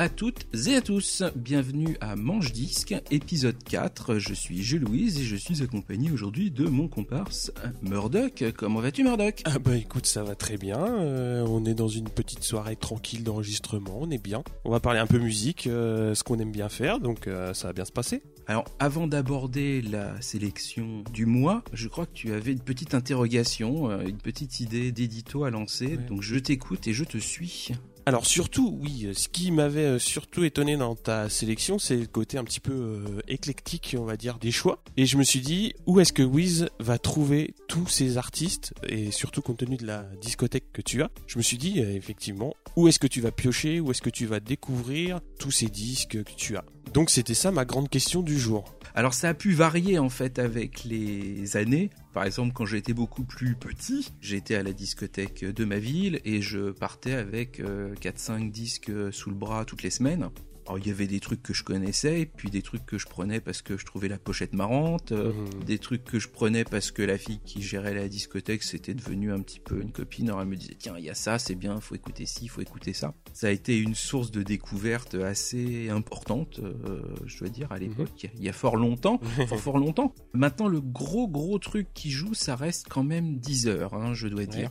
À toutes et à tous, bienvenue à Manche Disque, épisode 4. Je suis Jules Louise et je suis accompagné aujourd'hui de mon comparse Murdoch. Comment vas-tu Murdoch? Ah bah écoute, ça va très bien. Euh, on est dans une petite soirée tranquille d'enregistrement, on est bien. On va parler un peu musique, euh, ce qu'on aime bien faire, donc euh, ça va bien se passer. Alors avant d'aborder la sélection du mois, je crois que tu avais une petite interrogation, une petite idée d'édito à lancer, donc je t'écoute et je te suis. Alors surtout, oui, ce qui m'avait euh, surtout étonné dans ta sélection, c'est le côté un petit peu euh, éclectique, on va dire, des choix. Et je me suis dit, où est-ce que Wiz va trouver tous ces artistes, et surtout compte tenu de la discothèque que tu as, je me suis dit, euh, effectivement, où est-ce que tu vas piocher, où est-ce que tu vas découvrir tous ces disques que tu as? Donc c'était ça ma grande question du jour. Alors ça a pu varier en fait avec les années. Par exemple, quand j'étais beaucoup plus petit, j'étais à la discothèque de ma ville et je partais avec 4-5 euh, disques sous le bras toutes les semaines. Alors, il y avait des trucs que je connaissais, puis des trucs que je prenais parce que je trouvais la pochette marrante, euh, mmh. des trucs que je prenais parce que la fille qui gérait la discothèque c'était devenu un petit peu une copine. Alors elle me disait tiens il y a ça, c'est bien, faut écouter ci, faut écouter ça. Ça a été une source de découverte assez importante, euh, je dois dire à mmh. l'époque. Il y a fort longtemps, fort, fort longtemps. Maintenant le gros gros truc qui joue, ça reste quand même 10 heures, hein, je dois dire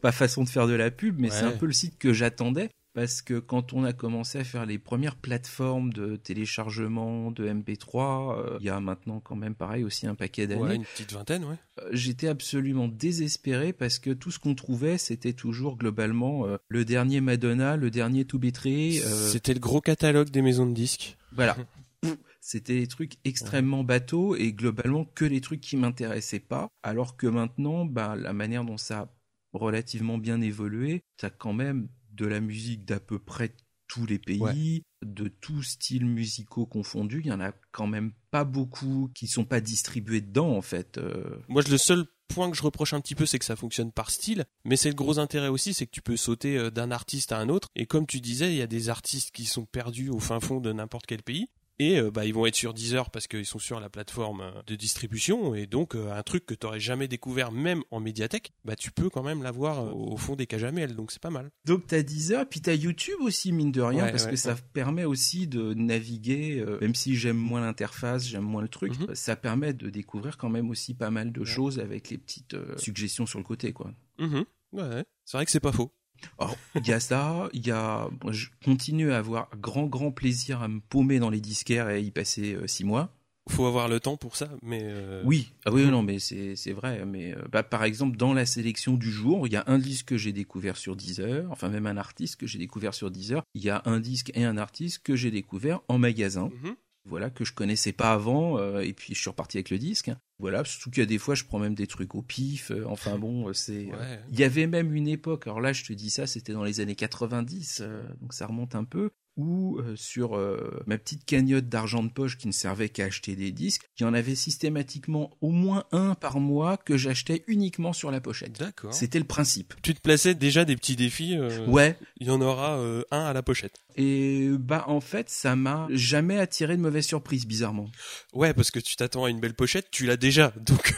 pas façon de faire de la pub, mais c'est un peu le site que j'attendais parce que quand on a commencé à faire les premières plateformes de téléchargement de MP3, euh, il y a maintenant quand même pareil aussi un paquet d'années. Ouais, une petite vingtaine, ouais. Euh, j'étais absolument désespéré parce que tout ce qu'on trouvait, c'était toujours globalement euh, le dernier Madonna, le dernier To C'était le gros catalogue des maisons de disques. Voilà. C'était des trucs extrêmement bateaux et globalement que les trucs qui m'intéressaient pas. Alors que maintenant, bah, la manière dont ça a relativement bien évolué, ça quand même de la musique d'à peu près tous les pays, de tous styles musicaux confondus. Il y en a quand même pas beaucoup qui sont pas distribués dedans, en fait. Euh. Moi, le seul point que je reproche un petit peu, c'est que ça fonctionne par style, mais c'est le gros intérêt aussi, c'est que tu peux sauter euh, d'un artiste à un autre. Et comme tu disais, il y a des artistes qui sont perdus au fin fond de n'importe quel pays et euh, bah, ils vont être sur Deezer parce qu'ils sont sur la plateforme euh, de distribution et donc euh, un truc que tu n'aurais jamais découvert même en médiathèque, bah tu peux quand même l'avoir au fond des cages donc c'est pas mal. Donc tu as Deezer puis tu as YouTube aussi mine de rien parce que ça permet aussi de naviguer même si j'aime moins l'interface, j'aime moins le truc, mhm. ça permet de découvrir quand même aussi pas mal de choses avec les petites suggestions sur le côté quoi. Mhm. Ouais, c'est vrai que c'est pas faux. Alors, il y a ça, il y a, je continue à avoir grand grand plaisir à me paumer dans les disquaires et y passer euh, six mois. Faut avoir le temps pour ça, mais euh, oui, ah oui, non, mais c'est c'est vrai, mais euh, bah, par exemple dans la sélection du jour, il y a un disque que j'ai découvert sur Deezer, enfin même un artiste que j'ai découvert sur Deezer. Il y a un disque et un artiste que j'ai découvert en magasin. Mhm voilà que je connaissais pas avant euh, et puis je suis reparti avec le disque. Voilà surtout qu'il y a des fois je prends même des trucs au pif euh, enfin bon euh, c'est il y avait même une époque alors là je te dis ça c'était dans les années 90 donc ça remonte un peu ou euh, sur euh, ma petite cagnotte d'argent de poche qui ne servait qu'à acheter des disques, il y en avait systématiquement au moins un par mois que j'achetais uniquement sur la pochette. D'accord. C'était le principe. Tu te plaçais déjà des petits défis. Euh, ouais. Il y en aura un à la pochette. Et bah en fait, ça m'a jamais attiré de mauvaise surprise, bizarrement. Ouais, parce que tu t'attends à une belle pochette, tu l'as déjà, donc.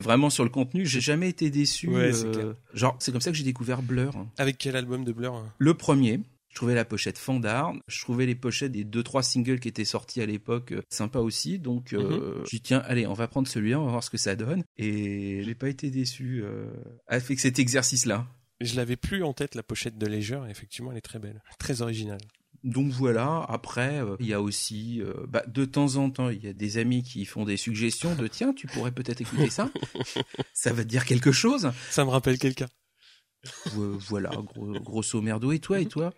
Vraiment sur le contenu, j'ai jamais été déçu. Ouais, genre, c'est comme ça que j'ai découvert Blur. Avec quel album de Blur Le premier. Je trouvais la pochette Fandard, je trouvais les pochettes des deux trois singles qui étaient sortis à l'époque euh, sympa aussi. Donc euh, mhm. je dis tiens allez on va prendre celui-là, on va voir ce que ça donne. Et j'ai pas été déçu euh, avec cet exercice-là. Je l'avais plus en tête la pochette de Leisure, effectivement elle est très belle, très originale. Donc voilà, après, il y a aussi, bah, de temps en temps, il y a des amis qui font des suggestions de tiens, tu pourrais peut-être écouter ça. ça va te dire quelque chose. Ça me rappelle quelqu'un voilà, grosso merdo. Et toi, et toi?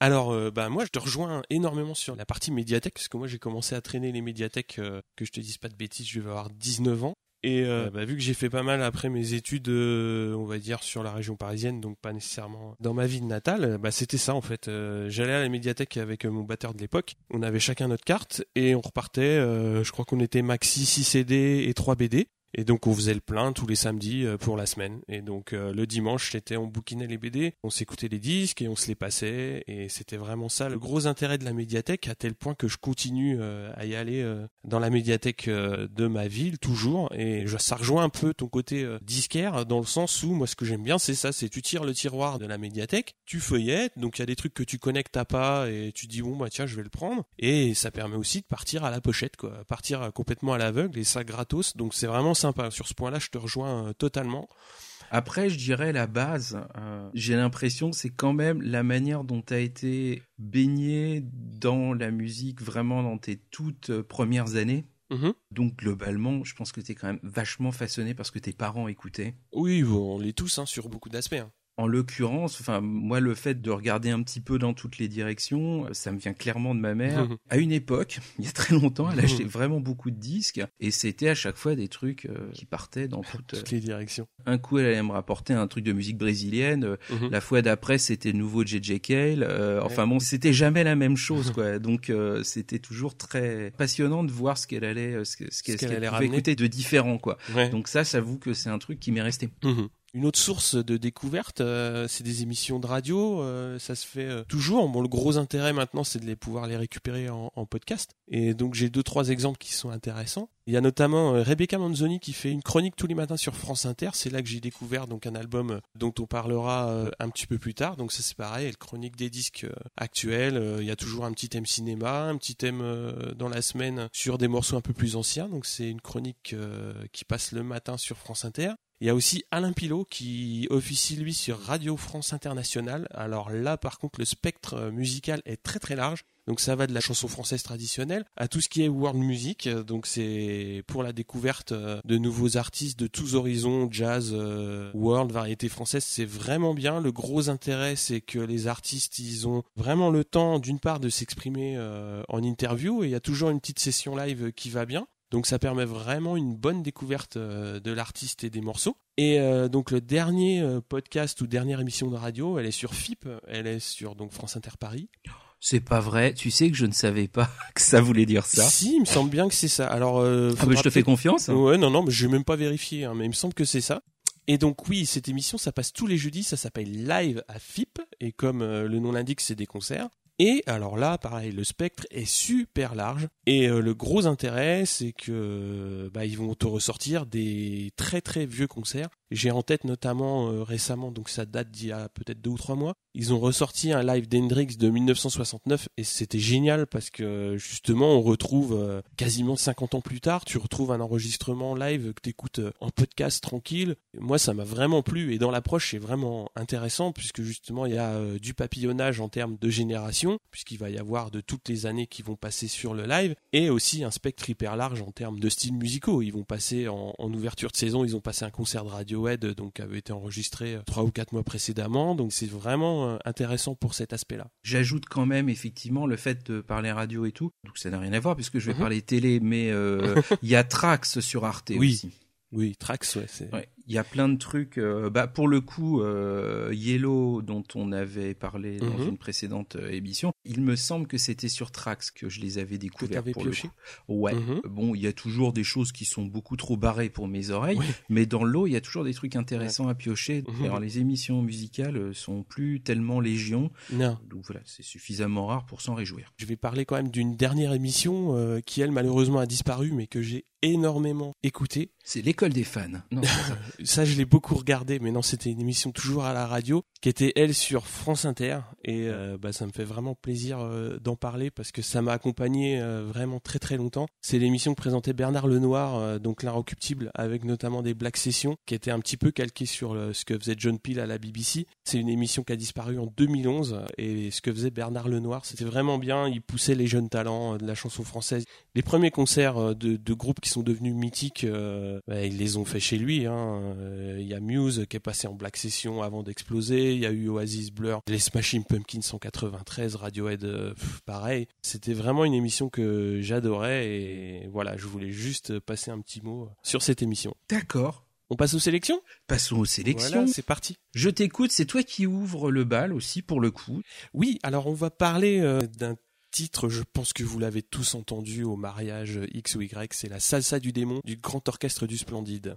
Alors, euh, bah moi, je te rejoins énormément sur la partie médiathèque, parce que moi, j'ai commencé à traîner les médiathèques, euh, que je te dise pas de bêtises, je vais avoir 19 ans. Et euh, bah, vu que j'ai fait pas mal après mes études, on va dire sur la région parisienne, donc pas nécessairement dans ma ville natale, bah c'était ça en fait. J'allais à la médiathèque avec mon batteur de l'époque. On avait chacun notre carte et on repartait. je crois qu'on était maxi 6 CD et 3 BD. Et donc on faisait le plein tous les samedis euh, pour la semaine. Et donc euh, le dimanche, c'était on bouquinait les BD, on s'écoutait les disques et on se les passait. Et c'était vraiment ça le gros intérêt de la médiathèque, à tel point que je continue euh, à y aller dans la médiathèque de ma ville toujours. Et ça rejoint un peu ton côté disquaire dans le sens où moi ce que j'aime bien c'est ça, c'est tu tires le tiroir de la médiathèque, tu feuillettes, donc il y a des trucs que tu connectes à pas et tu dis bon bah tiens je vais le prendre. Et ça permet aussi de partir à la pochette quoi, partir complètement à l'aveugle et ça gratos. Donc c'est vraiment sympa. Sur ce point-là, je te rejoins euh, totalement. Après, je dirais la base, euh, j'ai l'impression c'est quand même la manière dont tu as été baigné dans la musique vraiment dans tes toutes euh, premières années. Mm-hmm. Donc globalement, je pense que tu es quand même vachement façonné parce que tes parents écoutaient. Oui, on l'est tous hein, sur beaucoup d'aspects. Hein. En l'occurrence, enfin moi le fait de regarder un petit peu dans toutes les directions, ça me vient clairement de ma mère. à une époque, il y a très longtemps, elle achetait vraiment beaucoup de disques et c'était à chaque fois des trucs euh, qui partaient dans toutes, les directions. Un coup, elle allait me rapporter un truc de musique brésilienne. Euh, mhm. La fois d'après, c'était nouveau JJ Cale. Euh, enfin bon, c'était jamais la même chose quoi. Donc c'était toujours très passionnant de voir ce qu'elle allait, ce, qu'elle allait pouvait écouter de différent quoi. Donc ça, j'avoue que c'est un truc qui m'est resté. Une autre source de découverte, euh, c'est des émissions de radio. Euh, ça se fait euh, toujours. Bon, le gros intérêt maintenant, c'est de les pouvoir les récupérer en, podcast. Et donc j'ai deux trois exemples qui sont intéressants. Il y a notamment Rebecca Manzoni qui fait une chronique tous les matins sur France Inter. C'est là que j'ai découvert donc un album dont on parlera un petit peu plus tard. Donc ça c'est pareil, elle chronique des disques actuels. Il y a toujours un petit thème cinéma, un petit thème dans la semaine sur des morceaux un peu plus anciens. Donc c'est une chronique qui passe le matin sur France Inter. Il y a aussi Alain Pilot qui officie lui sur Radio France Internationale. Alors là par contre le spectre euh, musical est très très large. Donc ça va de la chanson française traditionnelle à tout ce qui est world music. Donc c'est pour la découverte euh, de nouveaux artistes de tous horizons, jazz, euh, world, variété française. C'est vraiment bien. Le gros intérêt c'est que les artistes ils ont vraiment le temps d'une part de s'exprimer en interview et il y a toujours une petite session live qui va bien. Donc ça permet vraiment une bonne découverte euh, de l'artiste et des morceaux. Et euh, donc le dernier euh, podcast ou dernière émission de radio, elle est sur FIP, elle est sur donc France Inter Paris. C'est pas vrai. Tu sais que je ne savais pas que ça voulait dire ça. Si, il me semble bien que c'est ça. Alors, euh, ah je te fais confiance. Hein. Ouais, non, non, mais je vais même pas vérifier, hein, mais il me semble que c'est ça. Et donc oui, cette émission, ça passe tous les jeudis, ça s'appelle Live à FIP, et comme le nom l'indique, c'est des concerts. Et alors là, pareil, le spectre est super large. Et euh, le gros intérêt, c'est que bah, ils vont te ressortir des très très vieux concerts j'ai en tête notamment euh, récemment, donc ça date d'il y a peut-être deux ou trois mois, ils ont ressorti un live d'Hendrix de 1969 et c'était génial parce que justement on retrouve euh, quasiment 50 ans plus tard, tu retrouves un enregistrement live que tu écoutes euh, en podcast tranquille. Moi ça m'a vraiment plu et dans l'approche c'est vraiment intéressant puisque justement il y a du papillonnage en termes de génération puisqu'il va y avoir de toutes les années qui vont passer sur le live et aussi un spectre hyper large en termes de styles musicaux. Ils vont passer en, en ouverture de saison, ils ont passé un concert de radio donc avait été enregistré euh, trois ou quatre mois précédemment. Donc c'est vraiment euh, intéressant pour cet aspect-là. J'ajoute quand même effectivement le fait de parler radio et tout. Donc ça n'a rien à voir puisque je vais mhm. parler télé, mais euh, il y a Trax sur Arte oui. aussi. Oui, Trax, ouais. ouais il y a plein de trucs. Euh, bah, pour le coup, euh, Yellow, dont on avait parlé dans mhm. une précédente euh, émission, il me semble que c'était sur Trax que je les avais découverts. pour pioché le Ouais. Mhm. Bon, il y a toujours des choses qui sont beaucoup trop barrées pour mes oreilles, mais dans l'eau, il y a toujours des trucs intéressants à piocher. Mhm. Alors, les émissions musicales sont plus tellement légion. Non. Donc voilà, c'est suffisamment rare pour s'en réjouir. Je vais parler quand même d'une dernière émission qui, elle, malheureusement, a disparu, mais que j'ai énormément écouté. C'est l'école des fans. Non, ça, je l'ai beaucoup regardé, mais non, c'était une émission toujours à la radio qui était elle sur France Inter et euh, bah, ça me fait vraiment plaisir euh, d'en parler parce que ça m'a accompagné euh, vraiment très très longtemps. C'est l'émission que présentait Bernard Lenoir, donc l'inrecuptible, avec notamment des Black Sessions qui étaient un petit peu calquées sur ce que faisait John Peel à la BBC. C'est une émission qui a disparu en 2011 et ce que faisait Bernard Lenoir, c'était vraiment bien. Il poussait les jeunes talents de la chanson française. Les premiers concerts de, de groupes qui sont devenus mythiques, bah, ils les ont fait chez lui. Hein. Il y a Muse qui est passé en Black Session avant d'exploser il y a eu Oasis Blur, les Smashing Pumpkins 193, Radiohead, euh, pareil. C'était vraiment une émission que j'adorais et voilà, je voulais juste passer un petit mot sur cette émission. D'accord. On passe aux sélections? Passons aux sélections. c'est parti. Je t'écoute, c'est toi qui ouvre le bal aussi pour le coup. Oui, alors on va parler euh, d'un titre, je pense que vous l'avez tous entendu au mariage X ou Y, c'est la salsa du démon du grand orchestre du Splendide.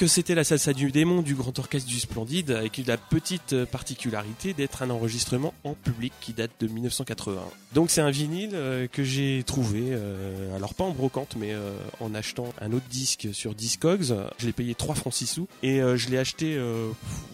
Donc c'était la salsa du démon du grand orchestre du Splendide avec la petite particularité d'être un enregistrement en public qui date de 1980. Donc c'est un vinyle euh, que j'ai trouvé, euh, alors pas en brocante mais euh, en achetant un autre disque sur Discogs. Je l'ai payé 3 francs 6 sous et je l'ai acheté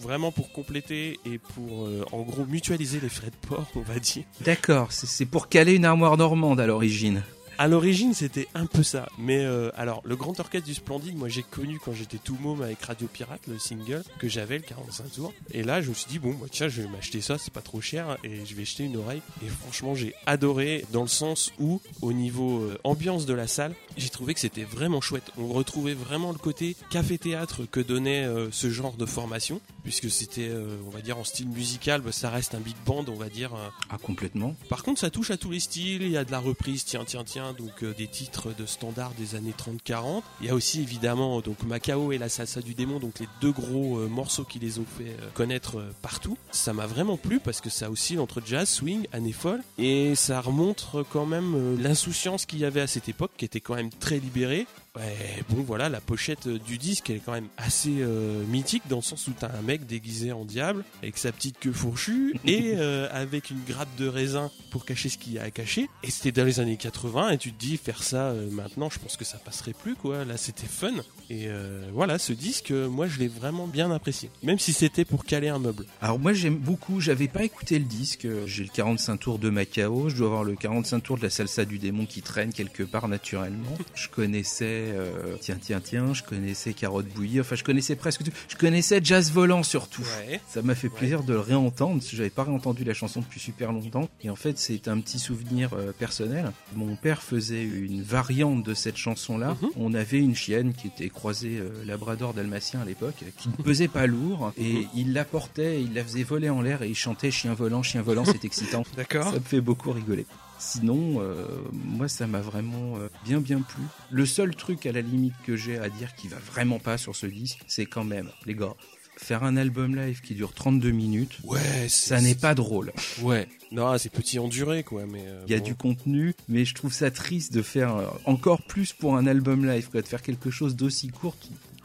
vraiment pour compléter et pour en gros mutualiser les frais de port on va dire. D'accord, c'est pour caler une armoire normande à l'origine. À l'origine, c'était un peu ça. Mais euh, alors, le Grand Orchestre du Splendide, moi j'ai connu quand j'étais tout môme avec Radio Pirate, le single que j'avais, le 45 tours. Et là, je me suis dit, bon, bah, tiens, je vais m'acheter ça, c'est pas trop cher, et je vais acheter une oreille. Et franchement, j'ai adoré dans le sens où, au niveau euh, ambiance de la salle, j'ai trouvé que c'était vraiment chouette. On retrouvait vraiment le côté café-théâtre que donnait euh, ce genre de formation, puisque c'était, on va dire, en style musical, bah, ça reste un big band, on va dire. ah, complètement. Par contre, ça touche à tous les styles, il y a de la reprise, tiens, tiens, tiens donc euh, des titres de standard des années 30-40. Il y a aussi évidemment donc Macao et la salsa du démon, donc les deux gros euh, morceaux qui les ont fait euh, connaître partout. Ça m'a vraiment plu parce que ça oscille entre jazz, swing, année folle, et ça remonte quand même l'insouciance qu'il y avait à cette époque, qui était quand même très libérée. Ouais, bon voilà, la pochette du disque elle est quand même assez euh, mythique dans le sens où t'as un mec déguisé en diable avec sa petite queue fourchue et euh, avec une grappe de raisin pour cacher ce qu'il y a à cacher. Et c'était dans les années 80 et tu te dis faire ça euh, maintenant, je pense que ça passerait plus quoi. Là c'était fun et voilà, ce disque, moi je l'ai vraiment bien apprécié, même si c'était pour caler un meuble. Alors moi j'aime beaucoup, j'avais pas écouté le disque, j'ai le 45 tours de Macao, je dois avoir le 45 tours de la salsa du démon qui traîne quelque part naturellement. Je connaissais euh, tiens, tiens, tiens, je connaissais Carotte bouillie, enfin je connaissais presque tout. Je connaissais Jazz Volant surtout. Ça m'a fait plaisir de le réentendre, parce que j'avais pas réentendu la chanson depuis super longtemps. Et en fait, c'est un petit souvenir euh, personnel. Mon père faisait une variante de cette chanson-là. Mhm. On avait une chienne qui était croisée euh, Labrador dalmatien à l'époque, qui ne pesait pas lourd, et il la portait, il la faisait voler en l'air, et il chantait chien volant, chien volant, c'est excitant. D'accord. Ça me fait beaucoup rigoler. Sinon, euh, moi, ça m'a vraiment euh, bien bien plu. Le seul truc à la limite que j'ai à dire qui va vraiment pas sur ce disque, c'est quand même, les gars, faire un album live qui dure 32 minutes, ouais, ça n'est pas drôle. Ouais, non, c'est petit en durée, quoi. Mais euh, il y a du contenu, mais je trouve ça triste de faire encore plus pour un album live, quoi, de faire quelque chose d'aussi court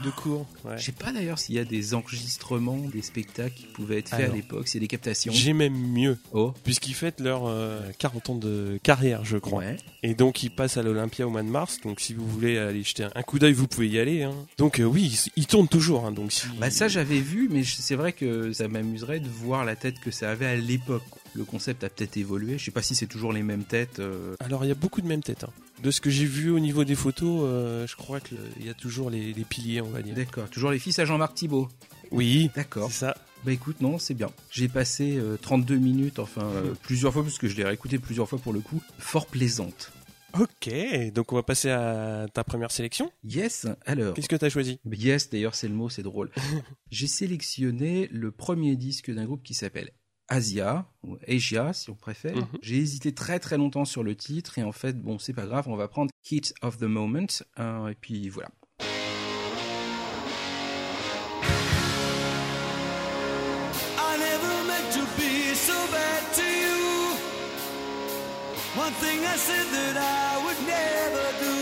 de cours. Ouais. Je sais pas d'ailleurs s'il y a des enregistrements des spectacles qui pouvaient être faits à l'époque, c'est des captations. J'ai même mieux. Oh. Puisqu'ils fêtent leur 40 euh, ans de carrière, je crois. Et donc ils passent à l'Olympia au mois de mars. Donc si vous voulez aller jeter un coup d'œil, vous pouvez y aller. Hein. Donc euh, oui, ils, tournent toujours. Hein, donc bah ça j'avais vu, mais c'est vrai que ça m'amuserait de voir la tête que ça avait à l'époque. Le concept a peut-être évolué. Je sais pas si c'est toujours les mêmes têtes. Euh. Alors il y a beaucoup de mêmes têtes. Hein. De ce que j'ai vu au niveau des photos, euh, je crois qu'il y a toujours les, piliers, on va dire. D'accord, toujours les fils à Jean-Marc Thibault. Oui, d'accord. C'est ça. Bah écoute, non, c'est bien. J'ai passé 32 euh, minutes, enfin euh, plusieurs fois, parce que je l'ai réécouté plusieurs fois pour le coup, fort plaisante. Ok, donc on va passer à ta première sélection. Yes, alors. Qu'est-ce que tu as choisi Yes, d'ailleurs c'est le mot, c'est drôle. J'ai sélectionné le premier disque d'un groupe qui s'appelle Asia, ou Asia si on préfère. Mhm. J'ai hésité très très longtemps sur le titre et en fait, bon, c'est pas grave, on va prendre Heat of the Moment euh, et puis voilà. I never meant to be so bad to you. One thing I said that I would never do.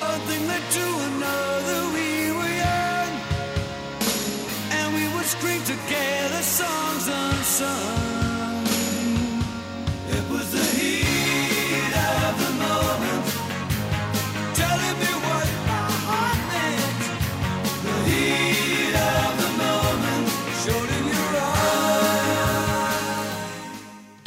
One thing led to another. sun.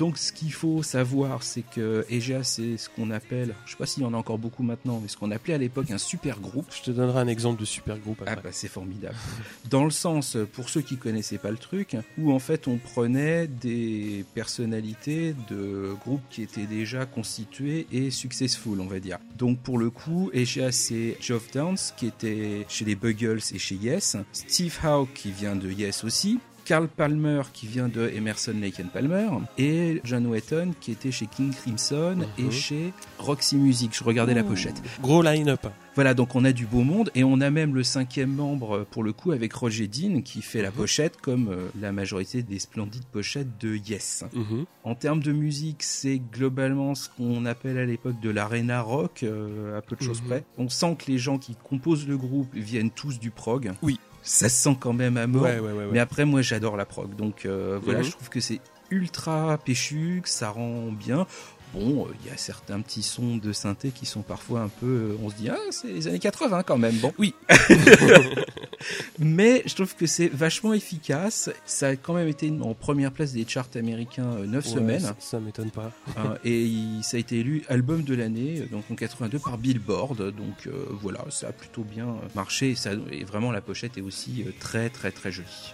Donc ce qu'il faut savoir, c'est que EGA, c'est ce qu'on appelle, je sais pas s'il y en a encore beaucoup maintenant, mais ce qu'on appelait à l'époque un super groupe. Je te donnerai un exemple de super groupe après. Ah bah c'est formidable. Dans le sens, pour ceux qui connaissaient pas le truc, où en fait on prenait des personnalités de groupes qui étaient déjà constitués et successful, on va dire. Donc pour le coup, EGA c'est Geoff Downs qui était chez les Buggles et chez Yes, Steve Howe qui vient de Yes aussi, Carl Palmer qui vient de Emerson Lake and Palmer et John Wetton qui était chez King Crimson et mhm. chez Roxy Music. Je regardais la pochette. Gros line-up. Voilà, donc on a du beau monde et on a même le cinquième membre pour le coup avec Roger Dean qui fait la mhm. pochette comme euh, la majorité des splendides pochettes de Yes. Mhm. En termes de musique, c'est globalement ce qu'on appelle à l'époque de l'arena rock, euh, à peu de choses près. On sent que les gens qui composent le groupe viennent tous du prog. Oui ça se sent quand même à mort. mais après, moi, j'adore la prog. Donc euh, voilà, mhm. je trouve que c'est ultra péchu, que ça rend bien. Bon, il y a certains petits sons de synthé qui sont parfois un peu. Euh, on se dit, ah, c'est les années 80 quand même. Bon. Oui. Mais je trouve que c'est vachement efficace. Ça a quand même été en première place des charts américains 9 euh, semaines. Ça, m'étonne pas. Hein, et ça a été élu album de l'année, euh, donc en 82 par Billboard. Donc voilà, ça a plutôt bien marché. ça, et vraiment, la pochette est aussi très, très, très jolie.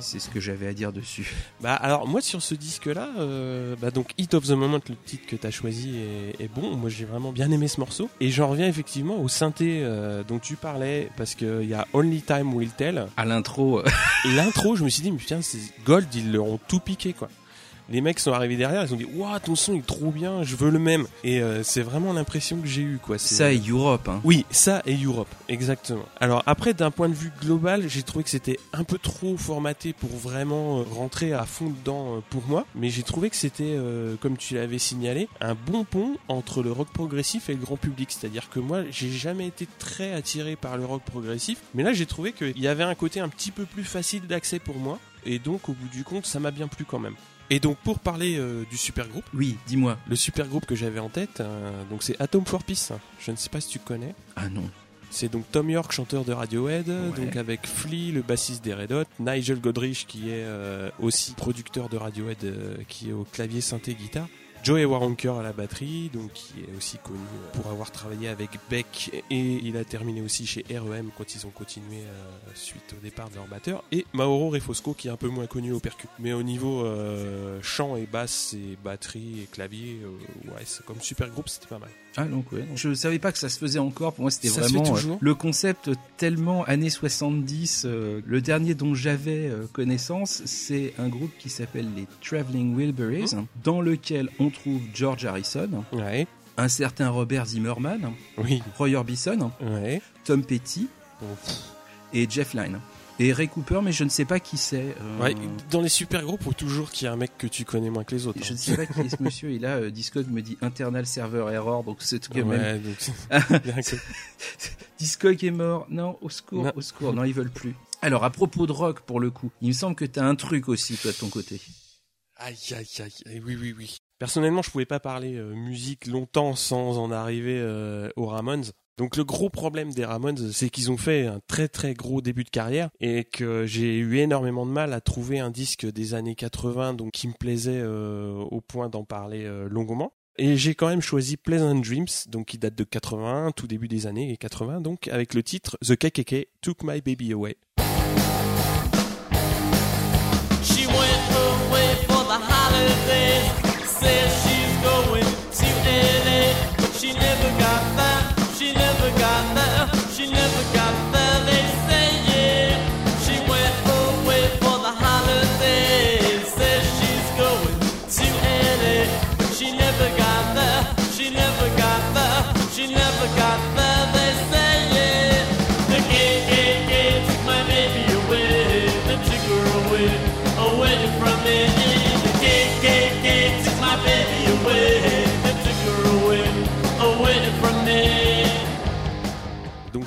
C'est ce que j'avais à dire dessus. Bah alors moi sur ce disque-là, euh, bah donc Hit of the Moment, le titre que tu as choisi est, bon. Moi j'ai vraiment bien aimé ce morceau. Et j'en reviens effectivement au synthé euh, dont tu parlais parce qu'il y a Only Time Will Tell. À l'intro. L'intro, je me suis dit mais putain c'est Gold, ils leur ont tout piqué quoi les mecs sont arrivés derrière, ils ont dit waouh ton son est trop bien, je veux le même. Et euh, c'est vraiment l'impression que j'ai eu quoi. Ça et Europe. Hein. Oui, ça et Europe, exactement. Alors après d'un point de vue global, j'ai trouvé que c'était un peu trop formaté pour vraiment euh, rentrer à fond dedans euh, pour moi, mais j'ai trouvé que c'était comme tu l'avais signalé un bon pont entre le rock progressif et le grand public. C'est-à-dire que moi j'ai jamais été très attiré par le rock progressif, mais là j'ai trouvé qu'il y avait un côté un petit peu plus facile d'accès pour moi. Et donc, au bout du compte, ça m'a bien plu quand même. Et donc pour parler euh, du super groupe, oui, dis-moi. Le super groupe que j'avais en tête, euh, donc c'est Atom for Peace. Je ne sais pas si tu connais. Ah non. C'est donc Tom York, chanteur de Radiohead, donc avec Flea, le bassiste des Red Hot, Nigel Godrich qui est euh, aussi producteur de Radiohead, qui est au clavier synthé guitare. Joey Waronker à la batterie, donc qui est aussi connu pour avoir travaillé avec Beck et il a terminé aussi chez REM quand ils ont continué euh, suite au départ de leur batteur. Et Mauro Refosco qui est un peu moins connu au percu. Mais au niveau euh, chant et basse et batterie et clavier, euh, ouais, comme super groupe c'était pas mal. Ah donc ouais, je savais pas que ça se faisait encore. Pour moi, c'était vraiment euh, le concept tellement années 70. Euh, le dernier dont j'avais euh, connaissance, c'est un groupe qui s'appelle les Traveling Wilburys, mmh. dans lequel on trouve George Harrison, un certain Robert Zimmerman, oui. Roy Orbison, Tom Petty et Jeff Lynne et Ray Cooper, mais je ne sais pas qui c'est. Euh. dans les super groupes, faut toujours qu'il y ait un mec que tu connais moins que les autres. Je ne sais pas qui est ce monsieur. Et là, euh, Discog me dit internal server error, donc c'est tout ouais, même. Discog est mort. Non, au secours, au secours. Non, ils veulent plus. Alors, à propos de rock, pour le coup, il me semble que tu as un truc aussi, toi, de ton côté. Aïe, aïe, aïe. Oui, oui, oui. Personnellement, je pouvais pas parler euh, musique longtemps sans en arriver aux Ramones. Donc le gros problème des Ramones, c'est qu'ils ont fait un très très gros début de carrière et que j'ai eu énormément de mal à trouver un disque des années 80 donc qui me plaisait euh, au point d'en parler euh, longuement. Et j'ai quand même choisi Pleasant Dreams, donc qui date de 81, tout début des années 80, donc avec le titre The KKK Took My Baby Away.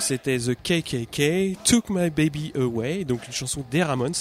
C'était The KKK, Took My Baby Away, donc une chanson des Ramones.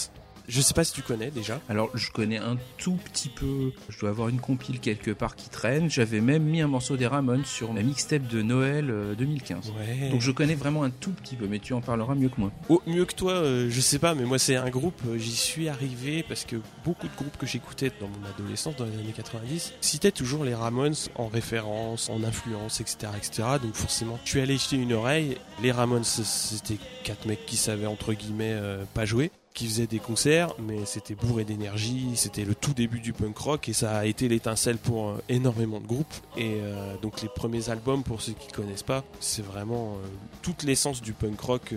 Je sais pas si tu connais déjà. Alors, je connais un tout petit peu. Je dois avoir une compile quelque part qui traîne. J'avais même mis un morceau des Ramones sur ma mixtape de Noël 2015. Ouais. Donc, je connais vraiment un tout petit peu, mais tu en parleras mieux que moi. Oh, mieux que toi, euh, je sais pas, mais moi c'est un groupe, euh, j'y suis arrivé parce que beaucoup de groupes que j'écoutais dans mon adolescence, dans les années 90, citaient toujours les Ramones en référence, en influence, etc., etc. Donc forcément, je suis allé jeter une oreille. Les Ramones, c'était quatre mecs qui savaient entre guillemets euh, pas jouer qui faisaient des concerts, mais c'était bourré d'énergie, c'était le tout début du punk rock et ça a été l'étincelle pour euh, énormément de groupes. Et euh, donc les premiers albums, pour ceux qui connaissent pas, c'est vraiment euh, toute l'essence du punk rock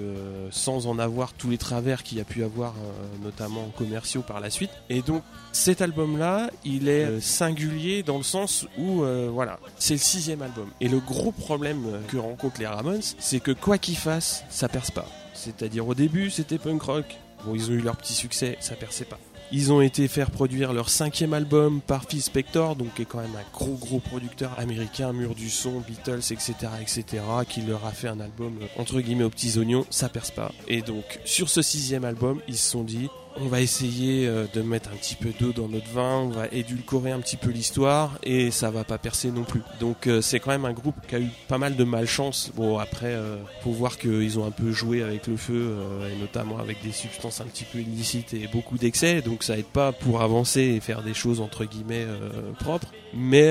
sans en avoir tous les travers qu'il y a pu avoir, notamment commerciaux par la suite. Et donc cet album-là, il est singulier dans le sens où, voilà, c'est le sixième album. Et le gros problème que rencontrent les Ramones, c'est que quoi qu'ils fassent, ça perce pas. C'est-à-dire au début, c'était punk rock. Bon, ils ont eu leur petit succès, ça perçait pas. Ils ont été faire produire leur cinquième album par Phil Spector, donc qui est quand même un gros gros producteur américain, mur du son, Beatles, etc., etc., qui leur a fait un album euh, entre guillemets aux petits oignons, ça perce pas. Et donc sur ce sixième album, ils se sont dit, on va essayer euh, de mettre un petit peu d'eau dans notre vin, on va édulcorer un petit peu l'histoire et ça va pas percer non plus. Donc euh, c'est quand même un groupe qui a eu pas mal de malchance. Bon après, euh, faut voir qu'ils ont un peu joué avec le feu euh, et notamment avec des substances un petit peu illicites et beaucoup d'excès, donc ça aide pas pour avancer et faire des choses entre guillemets propres. Mais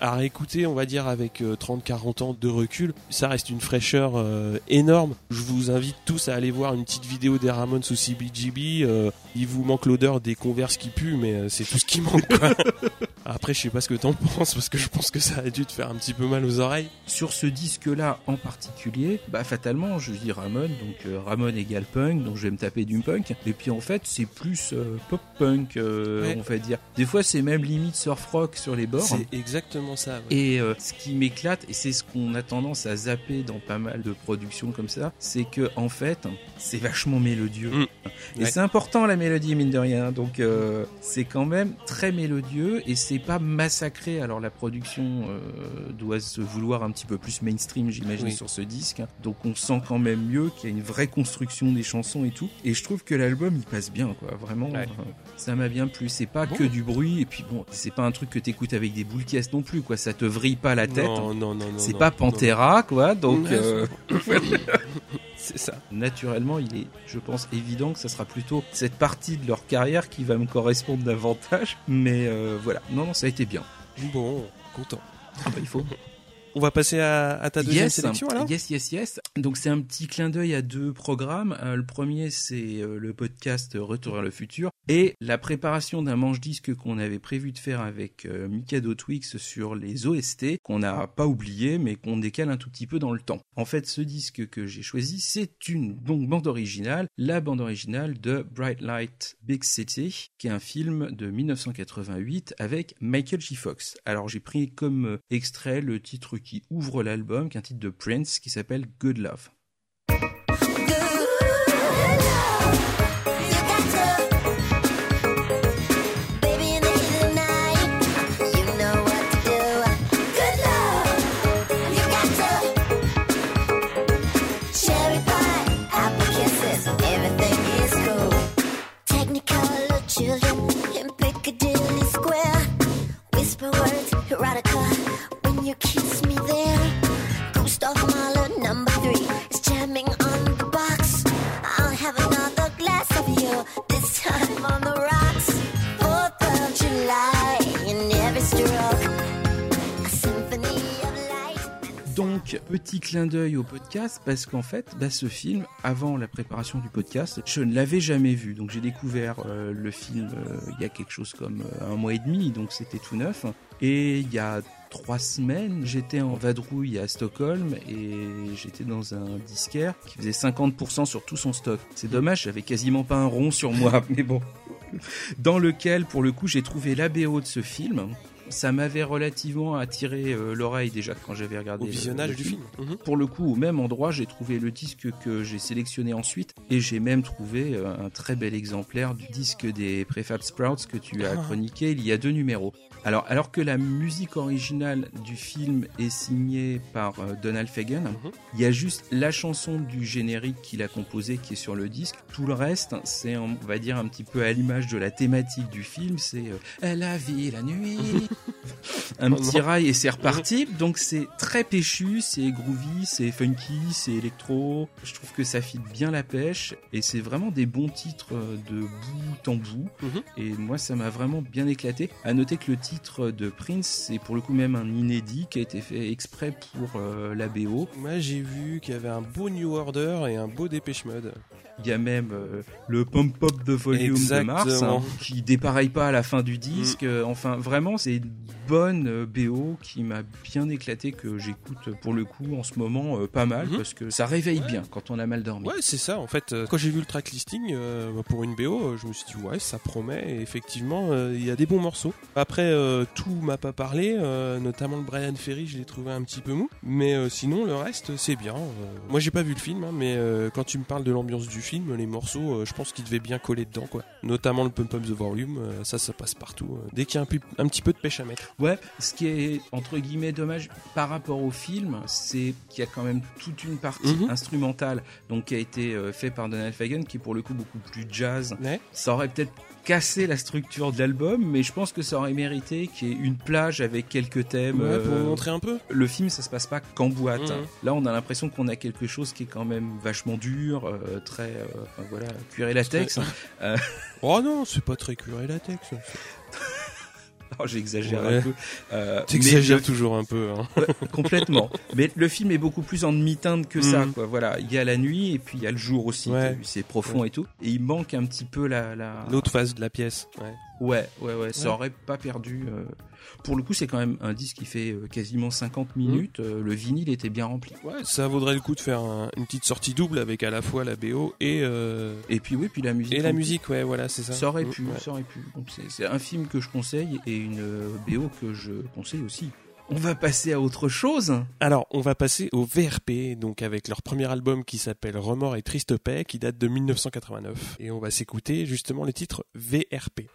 à réécouter, on va dire avec euh, 30-40 ans de recul, ça reste une fraîcheur énorme. Je vous invite tous à aller voir une petite vidéo des Ramones au CBGB. Euh, il vous manque l'odeur des converses qui puent, mais euh, c'est tout ce qui manque. quoi. Après, je sais pas ce que t'en penses, parce que je pense que ça a dû te faire un petit peu mal aux oreilles. Sur ce disque-là en particulier, bah fatalement, je dis Ramon, donc euh, Ramon égale punk, donc je vais me taper du punk. Et puis en fait, c'est plus euh, euh, Ouais. on va dire. Des fois, c'est même limite surf rock sur les bords. C'est exactement ça. ouais. Et ce qui m'éclate, et c'est ce qu'on a tendance à zapper dans pas mal de productions comme ça, c'est que en fait, c'est vachement mélodieux. Mm. Et Ouais. C'est important la mélodie, mine de rien. Donc euh, c'est quand même très mélodieux et c'est pas massacré. Alors la production euh, doit se vouloir un petit peu plus mainstream, j'imagine, Oui. sur ce disque. Donc on sent quand même mieux qu'il y a une vraie construction des chansons et tout. Et je trouve que l'album il passe bien, quoi. Vraiment, Ouais. euh, ça m'a bien plu. C'est pas Bon. que du bruit et puis bon, c'est pas un truc que t'écoutes avec des boules caisses non plus, quoi. Ça te vrille pas la tête. Non, non, non, non. C'est pas. Pantera, quoi. Donc C'est ça. naturellement, il est, je pense, évident que ça sera plutôt cette partie de leur carrière qui va me correspondre davantage. Mais euh, voilà, non, non, ça a été bien. Bon, content. Ah bah, il faut. On va passer à, à ta deuxième yes, sélection alors? Yes, yes, yes. Donc c'est un petit clin d'œil à deux programmes. Euh, le premier, c'est euh, le podcast Retour vers le futur et la préparation d'un manche-disque qu'on avait prévu de faire avec euh, Mikado Twix sur les OST, qu'on n'a pas oublié, mais qu'on décale un tout petit peu dans le temps. En fait, ce disque que j'ai choisi, c'est une donc bande originale, la bande originale de Bright Light Big City, qui est un film de 1988 avec Michael J. Fox. Alors j'ai pris comme extrait le titre qui ouvre l'album, qui est titre de Prince qui s'appelle Good Love. Clin d'œil au podcast, parce qu'en fait, bah, ce film, avant la préparation du podcast, je ne l'avais jamais vu. Donc, j'ai découvert euh, le film euh, il y a quelque chose comme euh, un mois et demi, donc c'était tout neuf. Et il y a trois semaines, j'étais en vadrouille à Stockholm et j'étais dans un disquaire qui faisait 50% sur tout son stock. C'est dommage, j'avais quasiment pas un rond sur moi, mais bon. Dans lequel, pour le coup, j'ai trouvé la BO de ce film ça m'avait relativement attiré euh, l'oreille déjà quand j'avais regardé Au le- visionnage le du film. film. Mhm. Pour le coup, au même endroit, j'ai trouvé le disque que j'ai sélectionné ensuite et j'ai même trouvé euh, un très bel exemplaire du disque des Prefab Sprouts que tu as Ah. chroniqué il y a deux numéros. Alors, alors que la musique originale du film est signée par euh, Donald Fagen, Mhm. il y a juste la chanson du générique qu'il a composé qui est sur le disque. Tout le reste, c'est, on va dire, un petit peu à l'image de la thématique du film. C'est euh, la vie, la nuit. un petit rail et c'est reparti. Donc c'est très péchu, c'est groovy, c'est funky, c'est électro. Je trouve que ça fit bien la pêche et c'est vraiment des bons titres euh, de bout en bout. Mhm. Et moi, ça m'a vraiment bien éclaté. À noter que le titre de Prince, c'est pour le coup même un inédit qui a été fait exprès pour euh, la BO. Moi, j'ai vu qu'il y avait un beau New Order et un beau Dépêche Mode. Il y a même euh, le Pump Up de Volume de Mars Exactement. hein, qui dépareille pas à la fin du disque. Euh, Enfin, vraiment, c'est une bonne euh, BO qui m'a bien éclaté que j'écoute pour le coup en ce moment euh, pas mal Mhm. parce que ça réveille bien quand on a mal dormi. Ouais, c'est ça. En fait, euh, quand j'ai vu le track listing euh, pour une BO, je me suis dit ouais, ça promet. Et effectivement, il y a des bons morceaux. Après, tout m'a pas parlé, notamment le Brian Ferry, je l'ai trouvé un petit peu mou. Mais sinon, le reste, c'est bien. Moi, j'ai pas vu le film, hein, mais quand tu me parles de l'ambiance du film, les morceaux, euh, je pense qu'ils devaient bien coller dedans, quoi. Notamment le Pump Up the Volume, euh, ça, ça passe partout. euh, dès qu'il y a un, petit peu de pêche à mettre. Ouais, ce qui est entre guillemets dommage par rapport au film, c'est qu'il y a quand même toute une partie Mhm. instrumentale donc qui a été euh, fait par Donald Fagen qui est pour le coup beaucoup plus jazz. Ouais. Ça aurait peut-être cassé la structure de l'album, mais je pense que ça aurait mérité qu'il y ait une plage avec quelques thèmes. Ouais, pour euh, montrer un peu. le film, ça se passe pas qu'en boîte. Mhm. Là, on a l'impression qu'on a quelque chose qui est quand même vachement dur, euh, très, euh, voilà, cuir et latex. Oh non, c'est pas très curé latex. Oh, J'exagère Ouais. un peu. Euh, T'exagères toujours un peu. Hein. complètement. Mais le film est beaucoup plus en demi-teinte que ça. Quoi. Voilà, il y a la nuit et puis il y a le jour aussi. Ouais. C'est profond et tout. Et il manque un petit peu la. la... L'autre face de la pièce. Ouais. Ouais, ouais, ouais. Ça Ouais. aurait pas perdu. euh, Pour le coup, c'est quand même un disque qui fait euh, quasiment 50 Mhm. minutes. Euh, Le vinyle était bien rempli. Ouais, ça vaudrait le coup de faire un- une petite sortie double avec à la fois la BO et, euh, Et puis oui, puis la musique. et la musique, ouais, voilà, c'est ça. Ça aurait Mm, pu, ouais. ça aurait pu. C'est- c'est un film que je conseille et une euh, BO que je conseille aussi. On va passer à autre chose. Alors, on va passer au VRP, donc avec leur premier album qui s'appelle Remords et Triste Paix, qui date de 1989. Et on va s'écouter justement le titre VRP.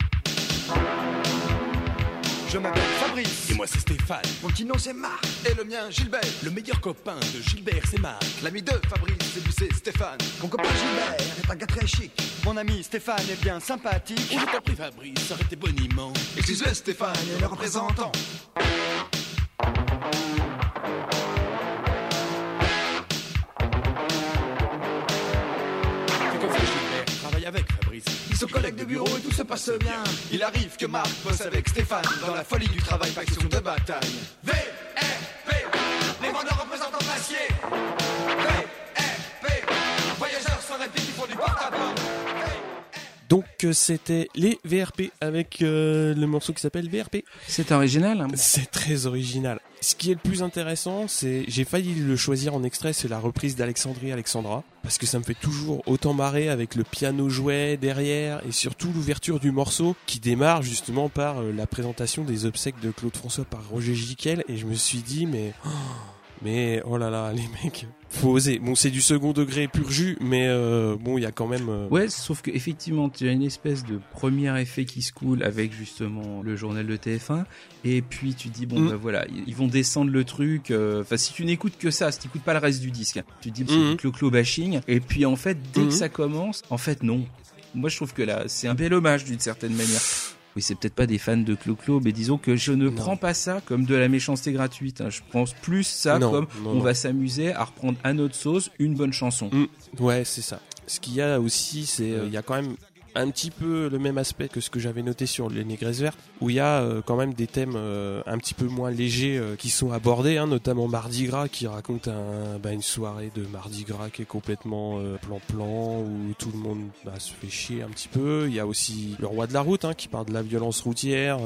Je m'appelle Fabrice. Et moi c'est Stéphane, Mon petit nom c'est Marc. Et le mien Gilbert. le meilleur copain de Gilbert, c'est Marc. L'ami de Fabrice, c'est lui c'est Stéphane. Mon copain Gilbert est un gars très chic. Mon ami Stéphane est bien sympathique. Je t'en prie Fabrice, arrêtez boniment. Excusez Stéphane le représentant. Avec Fabrice. Ils sont collègues de bureau et tout se passe bien. Il arrive que Marc bosse avec Stéphane dans la folie du travail, faction de bataille. VRP, Donc, euh, c'était les VRP avec euh, le morceau qui s'appelle VRP. C'est original. hein. C'est très original. Ce qui est le plus intéressant, c'est j'ai failli le choisir en extrait, c'est la reprise d'Alexandrie Alexandra, parce que ça me fait toujours autant marrer avec le piano jouet derrière et surtout l'ouverture du morceau qui démarre justement par euh, la présentation des obsèques de Claude François par Roger Giquel et je me suis dit mais oh, mais oh là là les mecs faut oser. Bon c'est du second degré pur jus mais euh, bon il y a quand même euh, Ouais, sauf que effectivement, tu as une espèce de premier effet qui se coule avec justement le journal de TF1, et puis tu dis bon Mm. bah voilà, ils vont descendre le truc. euh, Enfin, si tu n'écoutes que ça, si tu n'écoutes pas le reste du disque, hein, tu te dis c'est Mm. du clo-clo bashing, et puis en fait, dès Mm. que ça commence, en fait non. Moi, je trouve que là, c'est un bel hommage d'une certaine manière. Oui, c'est peut-être pas des fans de Clo-Clo, mais disons que je ne Non. prends pas ça comme de la méchanceté gratuite. hein. Je pense plus ça Non, comme non, on va s'amuser à reprendre à notre sauce une bonne chanson. Mm, ouais, c'est ça. Ce qu'il y a aussi, c'est euh, il y a quand même un petit peu le même aspect que ce que j'avais noté sur les négresses vertes, où il y a euh, quand même des thèmes euh, un petit peu moins légers euh, qui sont abordés, hein, notamment Mardi Gras qui raconte un, bah, une soirée de Mardi Gras qui est complètement plan-plan, où tout le monde bah, se fait chier un petit peu. Il y a aussi le roi de la route hein, qui parle de la violence routière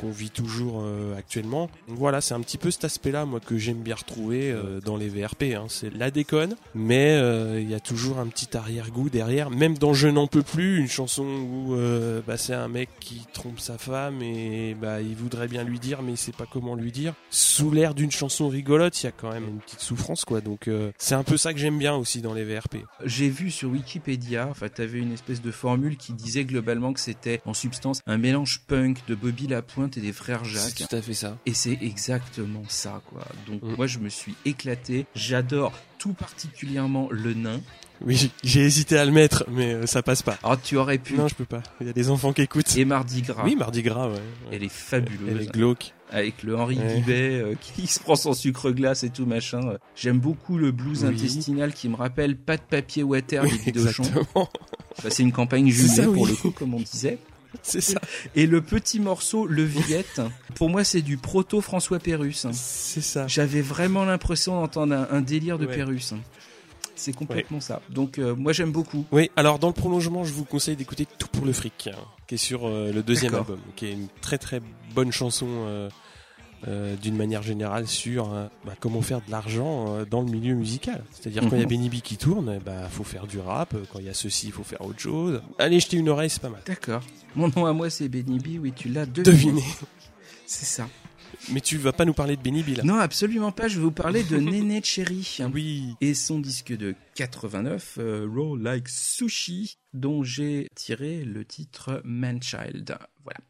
qu'on vit toujours actuellement. Donc voilà, c'est un petit peu cet aspect-là, moi, que j'aime bien retrouver dans les VRP. Hein. C'est la déconne, mais il y a toujours un petit arrière-goût derrière. Même dans Je n'en peux plus, une chanson chanson où euh, bah, c'est un mec qui trompe sa femme et bah il voudrait bien lui dire mais il sait pas comment lui dire. Sous l'air d'une chanson rigolote, il y a quand même une petite souffrance quoi. Donc euh, c'est un peu ça que j'aime bien aussi dans les VRP. J'ai vu sur Wikipédia, enfin, t'avais une espèce de formule qui disait globalement que c'était en substance un mélange punk de Bobby Lapointe et des frères C'est Jacques. tout à fait ça. Et c'est exactement ça, quoi. Donc Mm. moi, je me suis éclaté. J'adore tout particulièrement le nain. Oui, j'ai- hésité à le mettre, mais euh, ça passe pas. Alors tu aurais pu. Non, je peux pas. Il y a des enfants qui écoutent. Et Mardi Gras. Oui, Mardi Gras, ouais. Elle est fabuleuse. Elle est glauque. Avec le Henri Ouais. Guibet euh, qui se prend son sucre glace et tout machin. J'aime beaucoup le blues Oui. intestinal qui me rappelle pas de papier water Oui, des Bidochon. exactement. Bah, c'est une campagne jumelée pour le coup, comme on disait. C'est ça. Et le petit morceau, le Villette, pour moi, c'est du proto François Pérus. C'est ça. J'avais vraiment l'impression d'entendre un, un délire de Ouais. Pérus. C'est complètement ça. Donc euh, moi j'aime beaucoup. Oui, alors dans le prolongement, je vous conseille d'écouter Tout pour le fric, hein, qui est sur euh, le deuxième album, qui est une très très bonne chanson euh, d'une manière générale sur bah, comment faire de l'argent dans le milieu musical. C'est-à-dire quand il y a Mhm. Benny B qui tourne, eh bah faut faire du rap. Quand il y a ceci, il faut faire autre chose. Allez jeter une oreille, c'est pas mal. D'accord. Mon nom à moi c'est Benny B, oui tu l'as deviné. C'est ça. Mais tu vas pas nous parler de Benny B là. Non absolument pas, je vais vous parler de Néné Cherry. Oui. Et son disque de 89, euh, Roll Like Sushi, dont j'ai tiré le titre Manchild. Voilà.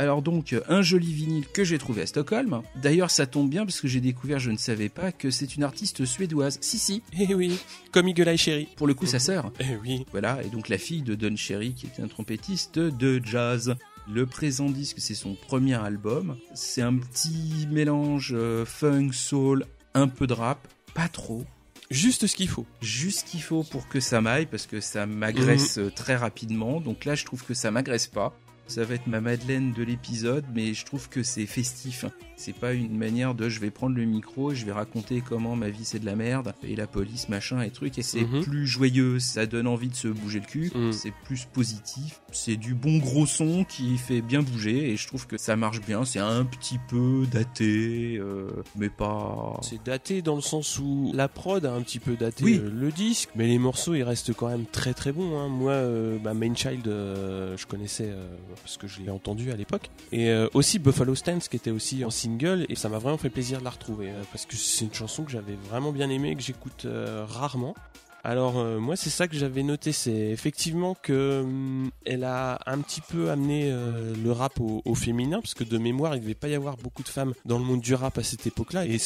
Alors donc, un joli vinyle que j'ai trouvé à Stockholm. D'ailleurs, ça tombe bien parce que j'ai découvert, je ne savais pas, que c'est une artiste suédoise. Si, si, Eh oui. Comme Eagle Eye Cherry. pour le coup, sa sœur. Eh oui. Voilà, et donc la fille de Don Cherry, qui est un trompettiste de jazz. Le présent disque, c'est son premier album. C'est un petit mélange euh, funk, soul, un peu de rap, pas trop. Juste ce qu'il faut. Juste ce qu'il faut pour que ça m'aille, parce que ça m'agresse Mhm. euh, très rapidement. Donc là, je trouve que ça m'agresse pas. Ça va être ma Madeleine de l'épisode, mais je trouve que c'est festif. C'est pas une manière de je vais prendre le micro je vais raconter comment ma vie c'est de la merde et la police machin et trucs et c'est Mhm. plus joyeux, ça donne envie de se bouger le cul, Mhm. c'est plus positif, c'est du bon gros son qui fait bien bouger et je trouve que ça marche bien, c'est un petit peu daté euh, mais pas C'est daté dans le sens où la prod a un petit peu daté Oui. euh, le disque, mais les morceaux ils restent quand même très très bons. hein. Moi, euh, bah, Main Child, euh, je connaissais parce que je l'ai entendu à l'époque, et euh, aussi Buffalo Stance qui était aussi en single, et ça m'a vraiment fait plaisir de la retrouver euh, parce que c'est une chanson que j'avais vraiment bien aimée, que j'écoute euh, rarement. Alors euh, moi c'est ça que j'avais noté, c'est effectivement que hum, elle a un petit peu amené euh, le rap au, au féminin, parce que de mémoire il devait pas y avoir beaucoup de femmes dans le monde du rap à cette époque-là. Et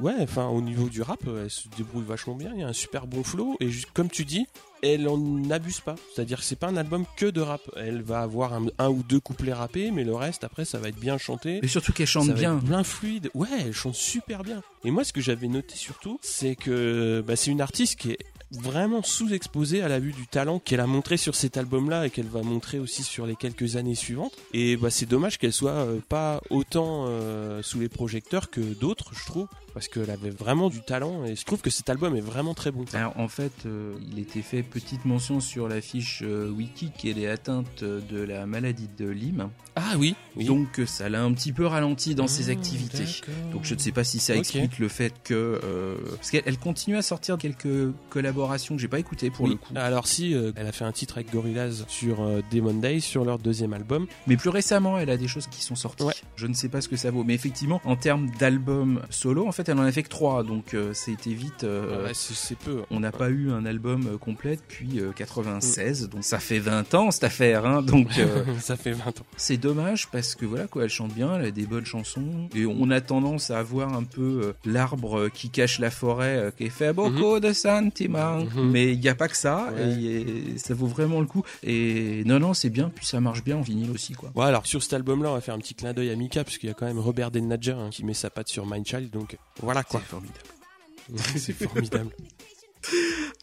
ouais, enfin au niveau du rap, euh, elle se débrouille vachement bien. Il y a un super bon flow et comme tu dis, elle en abuse pas. C'est-à-dire que c'est pas un album que de rap. Elle va avoir un, un ou deux couplets rappés, mais le reste après ça va être bien chanté. et surtout qu'elle chante Ça va bien. être bien fluide. Ouais, elle chante super bien. Et moi, ce que j'avais noté surtout, c'est que bah, c'est une artiste qui est vraiment sous-exposée à la vue du talent qu'elle a montré sur cet album-là et qu'elle va montrer aussi sur les quelques années suivantes. Et bah, c'est dommage qu'elle soit euh, pas autant euh, sous les projecteurs que d'autres, je trouve, parce qu'elle avait vraiment du talent et je trouve que cet album est vraiment très bon. Alors en fait, euh, il était fait petite mention sur la fiche wiki qu'elle est atteinte de la maladie de Lyme. Ah oui, oui. Donc ça l'a un petit peu ralenti dans ses Ah, activités. Donc je ne sais pas si ça explique le fait que parce qu'elle elle continue à sortir quelques collaborations que j'ai pas écoutées pour Oui. le coup. Alors si, euh, elle a fait un titre avec Gorillaz sur euh, Demon Days, sur leur deuxième album. Mais plus récemment, elle a des choses qui sont sorties. Ouais. Je ne sais pas ce que ça vaut, mais effectivement, en termes d'album solo, en fait, elle en a fait que 3, donc euh, c'était vite. euh, Ouais, c'est peu. On n'a pas eu un album euh, complet depuis euh, 96, donc ça fait 20 ans cette affaire. Hein, donc ça fait 20 ans. c'est dommage parce que voilà quoi, elle chante bien, elle a des bonnes chansons et on a tendance à avoir un peu l'arbre qui cache la forêt, qui fait beaucoup de sentiments. Mhm. Mais il n'y a pas que ça, Ouais. et, ça vaut vraiment le coup. Et non non, c'est bien, puis ça marche bien en vinyle aussi quoi. Ouais, alors sur cet album-là, on va faire un petit clin d'œil à Mika, puisqu'il y a quand même Robert Del Nadja hein, qui met sa patte sur Mindchild, donc voilà quoi. C'est formidable. c'est formidable.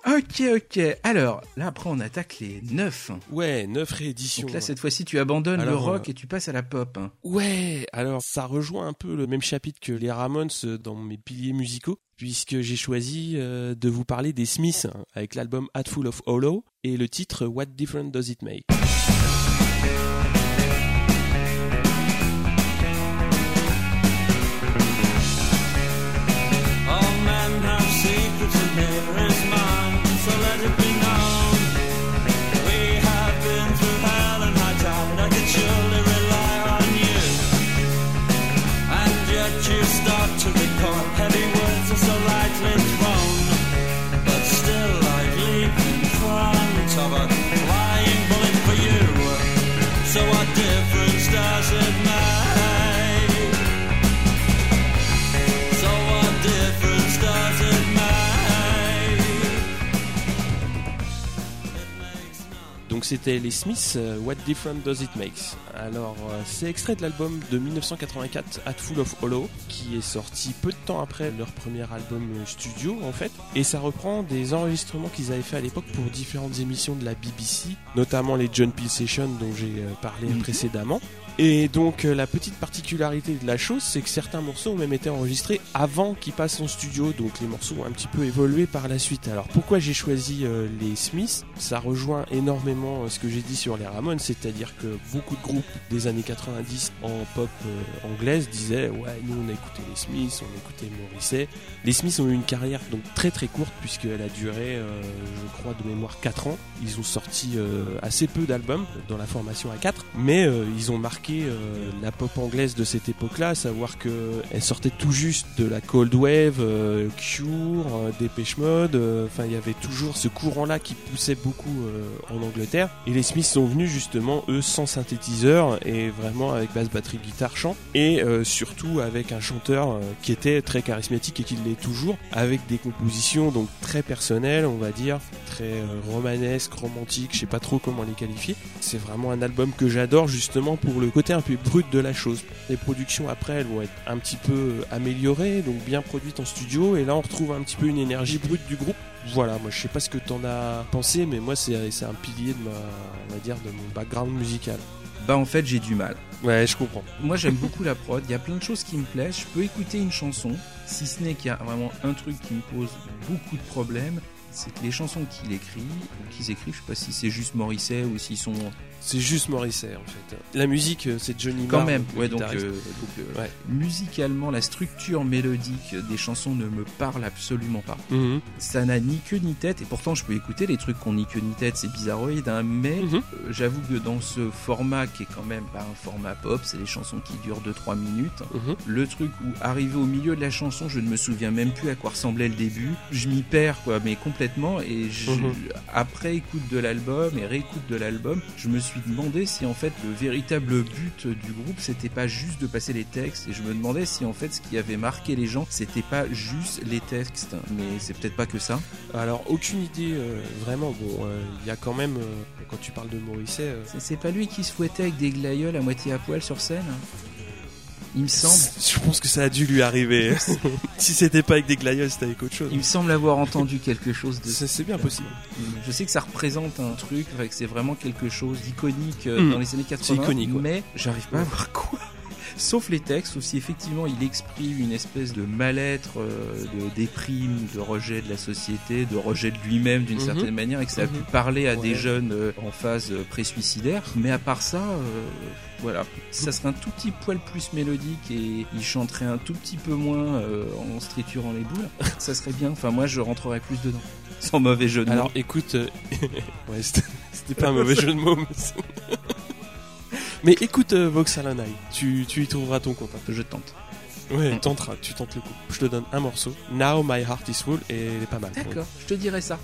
Ok ok. Alors là après on attaque les 9 Ouais, 9 rééditions. Donc là cette fois-ci tu abandonnes le rock euh, et tu passes à la pop. hein. Ouais, alors ça rejoint un peu le même chapitre que les Ramones euh, dans mes piliers musicaux, puisque j'ai choisi euh, de vous parler des Smiths hein, avec l'album Hatful of Hollow et le titre What Difference Does It Make? special Donc c'était les Smiths, euh, What Difference Does It Makes Alors euh, c'est extrait de l'album de 1984, Hatful of Hollow, qui est sorti peu de temps après leur premier album euh, studio en fait. Et ça reprend des enregistrements qu'ils avaient fait à l'époque pour différentes émissions de la BBC, notamment les John Peel Sessions dont j'ai parlé Mhm. précédemment. Et donc euh, la petite particularité de la chose, c'est que certains morceaux ont même été enregistrés avant qu'ils passent en studio, donc les morceaux ont un petit peu évolué par la suite. Alors pourquoi j'ai choisi euh, les Smiths? Ça rejoint énormément euh, ce que j'ai dit sur les Ramones, c'est-à-dire que beaucoup de groupes des années 90 en pop euh, anglaise disaient ouais nous on a écouté les Smiths, on a écouté Morrissey. Les Smiths ont eu une carrière donc très très courte puisqu'elle a duré je crois de mémoire 4 ans. Ils ont sorti assez peu d'albums dans la formation à 4, mais ils ont marqué euh, la pop anglaise de cette époque-là, à savoir que elle sortait tout juste de la cold wave, euh, Cure, euh, Dépêche Mode. Enfin, il y avait toujours ce courant-là qui poussait beaucoup en Angleterre. Et les Smiths sont venus justement eux sans synthétiseur et vraiment avec basse, batterie, guitare, chant, et surtout avec un chanteur qui était très charismatique et qui l'est toujours, avec des compositions donc très personnelles, on va dire, très euh, romanesques, romantiques, je sais pas trop comment les qualifier. C'est vraiment un album que j'adore justement pour le côté un peu brut de la chose. Les productions après elles vont être un petit peu euh, améliorées, donc bien produites en studio, et là on retrouve un petit peu une énergie brute du groupe. Voilà, moi je sais pas ce que t'en as pensé, mais moi c'est c'est un pilier de ma, on va dire, de mon background musical. Bah en fait j'ai du mal. Ouais, je comprends. Moi j'aime beaucoup la prod, il y a plein de choses qui me plaisent, je peux écouter une chanson, si ce n'est qu'il y a vraiment un truc qui me pose beaucoup de problèmes, c'est que les chansons qu'il écrit, qu'ils écrivent, je sais pas si c'est juste Morrissey ou s'ils sont C'est juste Morrissey en fait. La musique, euh, c'est Johnny quand Marr, même, ouais donc, euh, donc, euh, Ouais. musicalement la structure mélodique des chansons ne me parle absolument pas. Mhm. Ça n'a ni queue ni tête et pourtant je peux écouter les trucs qui ont ni queue ni tête, c'est bizarroïde hein, mais Mhm. euh, j'avoue que dans ce format qui est quand même pas un format pop, c'est des chansons qui durent 2-3 minutes. Mhm. Le truc où arrivé au milieu de la chanson, je ne me souviens même plus à quoi ressemblait le début. Je m'y perds quoi, mais complètement. Et je- après écoute de l'album et réécoute de l'album, je me suis demandé si en fait le véritable but du groupe c'était pas juste de passer les textes. Et je me demandais si en fait ce qui avait marqué les gens c'était pas juste les textes. Mais c'est peut-être pas que ça. Alors aucune idée euh, vraiment. Bon, euh, il y a quand même euh, quand tu parles de Morrissey, euh, C'est- C'est pas lui qui se fouettait avec des glaïeuls à moitié à poil sur scène Il me semble. je pense que ça a dû lui arriver. si c'était pas avec des glaïeuls, c'était avec autre chose. Il me semble avoir entendu quelque chose de C'est bien possible. Je sais que ça représente un truc, que c'est vraiment quelque chose d'iconique euh, Mm. dans les années 80, iconique, ouais. mais j'arrive pas à voir quoi. Sauf les textes, sauf si effectivement il exprime une espèce de mal-être, euh, de déprime, de rejet de la société, de rejet de lui-même d'une Mhm. certaine manière, et que ça a Mhm. pu parler à des jeunes euh, en phase euh, pré-suicidaire. Mais à part ça, euh, voilà, ça serait un tout petit poil plus mélodique et il chanterait un tout petit peu moins euh, en se triturant les boules, ça serait bien. Enfin moi je rentrerais plus dedans, sans mauvais jeu de mots. Alors écoute, euh, ouais, c'était pas un mauvais jeu de mots. Mais, mais écoute euh, Vox Alani, tu, tu y trouveras ton compte. je tente. Ouais, tentera, tu tentes le coup. Je te donne un morceau. Now My Heart is Full et elle est pas mal. D'accord, je te dirai ça.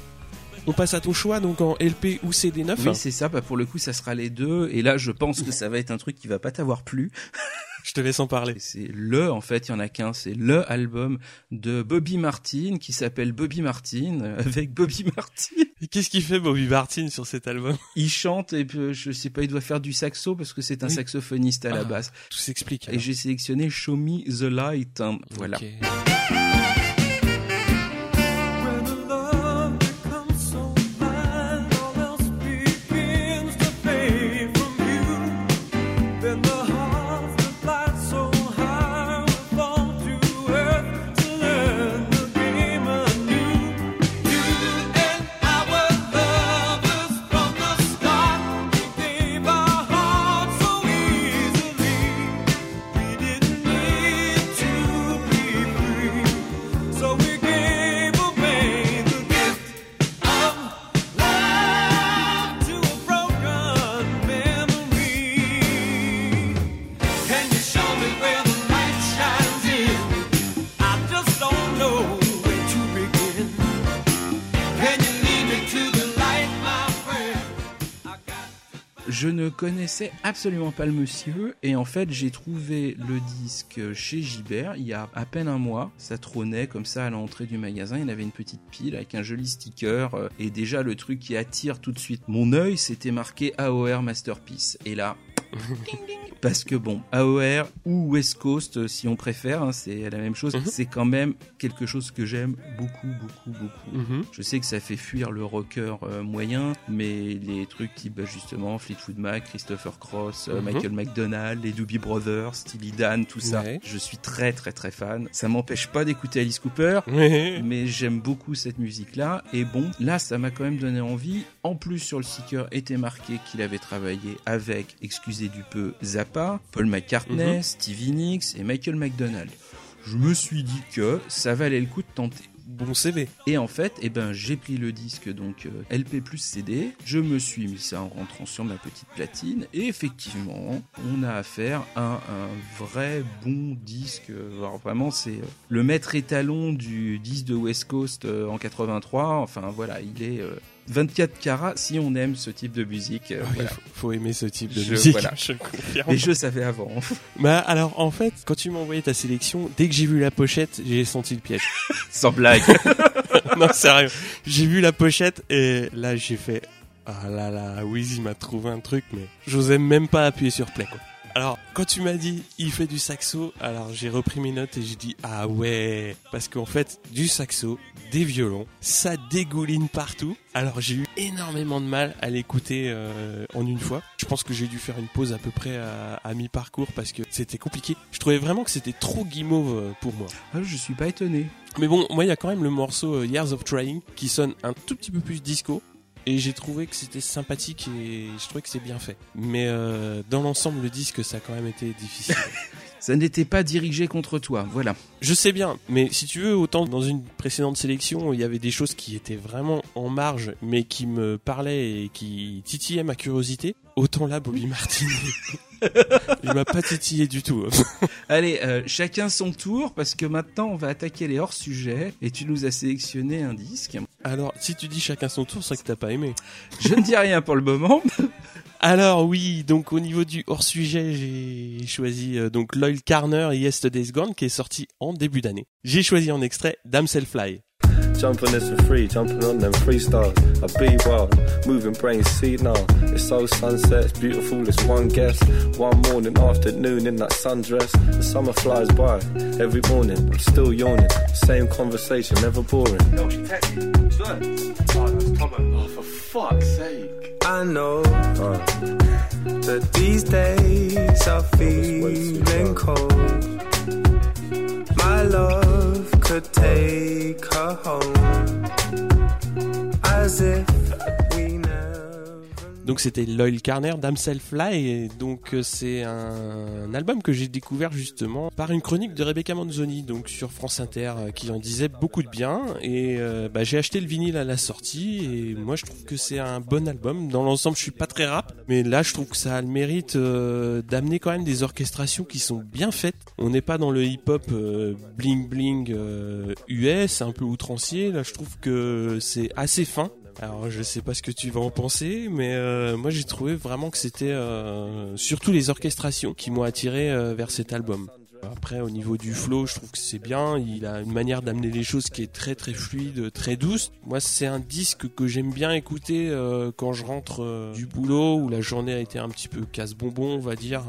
On passe à ton choix donc en LP ou CD 9 Oui, c'est ça. Bah, pour le coup, ça sera les deux. Et là, je pense que ça va être un truc qui va pas t'avoir plu. Je te laisse en parler. C'est le, en fait, il y en a qu'un. C'est le album de Bobby Martin qui s'appelle Bobby Martin euh, avec Bobby Martin. Qu'est-ce qu'il fait Bobby Martin sur cet album? Il chante et puis, je sais pas, il doit faire du saxo parce que c'est un Oui. saxophoniste à la Ah, base. Tout s'explique. Et j'ai sélectionné Show Me the Light. hein. Voilà. Je ne connaissais absolument pas le monsieur et en fait j'ai trouvé le disque chez Gibert il y a à peine un mois. Ça trônait comme ça à l'entrée du magasin. Il avait une petite pile avec un joli sticker euh, et déjà le truc qui attire tout de suite mon œil c'était marqué AOR Masterpiece. Et là. parce que bon, AOR ou West Coast euh, si on préfère, hein, c'est la même chose. Mhm. C'est quand même quelque chose que j'aime beaucoup, beaucoup, beaucoup. Mhm. Je sais que ça fait fuir le rocker euh, moyen, mais les trucs type bah, justement Fleetwood Mac, Christopher Cross, euh, Mhm. Michael McDonald, les Doobie Brothers, Steely Dan, tout ça, Ouais. je suis très très très fan. Ça m'empêche pas d'écouter Alice Cooper. Mais j'aime beaucoup cette musique-là. Et bon, là, ça m'a quand même donné envie. En plus, sur le sticker était marqué qu'il avait travaillé avec, excusez du peu, Zappa, Paul McCartney, Mhm. Stevie Nicks et Michael McDonald. Je me suis dit que ça valait le coup de tenter. Bon CV. Et en fait, eh ben, j'ai pris le disque donc euh, LP plus CD, je me suis mis ça en rentrant sur ma petite platine, et effectivement, on a affaire à un vrai bon disque. Alors vraiment, c'est euh, le maître étalon du disque de West Coast euh, en 83. Enfin voilà, il est 24 carats si on aime ce type de musique. euh, Oui, voilà. faut, faut aimer ce type de Je- musique, voilà. je confirme. Mais je savais avant. Bah alors en fait, quand tu m'as envoyé ta sélection, dès que j'ai vu la pochette, j'ai senti le piège. Sans blague. non sérieux, j'ai vu la pochette et là j'ai fait ah là là, Wheezy m'a trouvé un truc mais j'osais même pas appuyer sur play quoi. Alors quand tu m'as dit il fait du saxo, alors j'ai repris mes notes et j'ai dit ah ouais parce qu'en fait du saxo, des violons, ça dégouline partout. Alors j'ai eu énormément de mal à l'écouter euh, en une fois. Je pense que j'ai dû faire une pause à peu près à, à mi-parcours parce que c'était compliqué. Je trouvais vraiment que c'était trop guimauve euh, pour moi. Ah, je suis pas étonné. Mais bon, moi, il y a quand même le morceau euh, Years of Trying qui sonne un tout petit peu plus disco. Et j'ai trouvé que c'était sympathique et je trouvais que c'est bien fait. Mais euh, dans l'ensemble, le disque, ça a quand même été difficile. Ça n'était pas dirigé contre toi. Voilà. je sais bien, mais si tu veux, autant dans une précédente sélection, il y avait des choses qui étaient vraiment en marge, mais qui me parlaient et qui titillaient ma curiosité. Autant là, Bobby Martin, il m'a pas titillé du tout. Allez, euh, chacun son tour, parce que maintenant on va attaquer les hors-sujets, et tu nous as sélectionné un disque. Alors, si tu dis chacun son tour, c'est que t'as pas aimé. Je ne dis rien pour le moment. Alors oui, donc au niveau du hors-sujet, j'ai choisi euh, donc Loyal Carner et Yesterday's Gone qui est sorti en début d'année. J'ai choisi en extrait Damsel Fly. Jump on this for free, jumping on them freestyles. I be wild, moving brains, see now. It's so sunset, it's beautiful, it's one guess. One morning, afternoon in that sundress. The summer flies by, every morning, I'm still yawning. Same conversation, never boring. No, she texted me. Look. Oh, that's Tomo. Oh, for fuck's sake. I know that these days are feeling cold. My love could take her home as if Donc c'était Loyal Carner, Damsel Fly, et donc euh, c'est un, album que j'ai découvert justement par une chronique de Rebecca Manzoni, donc sur France Inter, euh, qui en disait beaucoup de bien, et euh, bah, j'ai acheté le vinyle à la sortie, et moi je trouve que c'est un bon album. Dans l'ensemble, je suis pas très rap, mais là je trouve que ça a le mérite euh, d'amener quand même des orchestrations qui sont bien faites. On n'est pas dans le hip-hop euh, bling bling US, un peu outrancier. Là, je trouve que c'est assez fin. Alors je sais pas ce que tu vas en penser, mais euh, moi j'ai trouvé vraiment que c'était euh, surtout les orchestrations qui m'ont attiré euh, vers cet album. Après au niveau du flow, je trouve que c'est bien, il a une manière d'amener les choses qui est très très fluide, très douce. Moi c'est un disque que j'aime bien écouter quand je rentre du boulot où la journée a été un petit peu casse-bonbon, on va dire.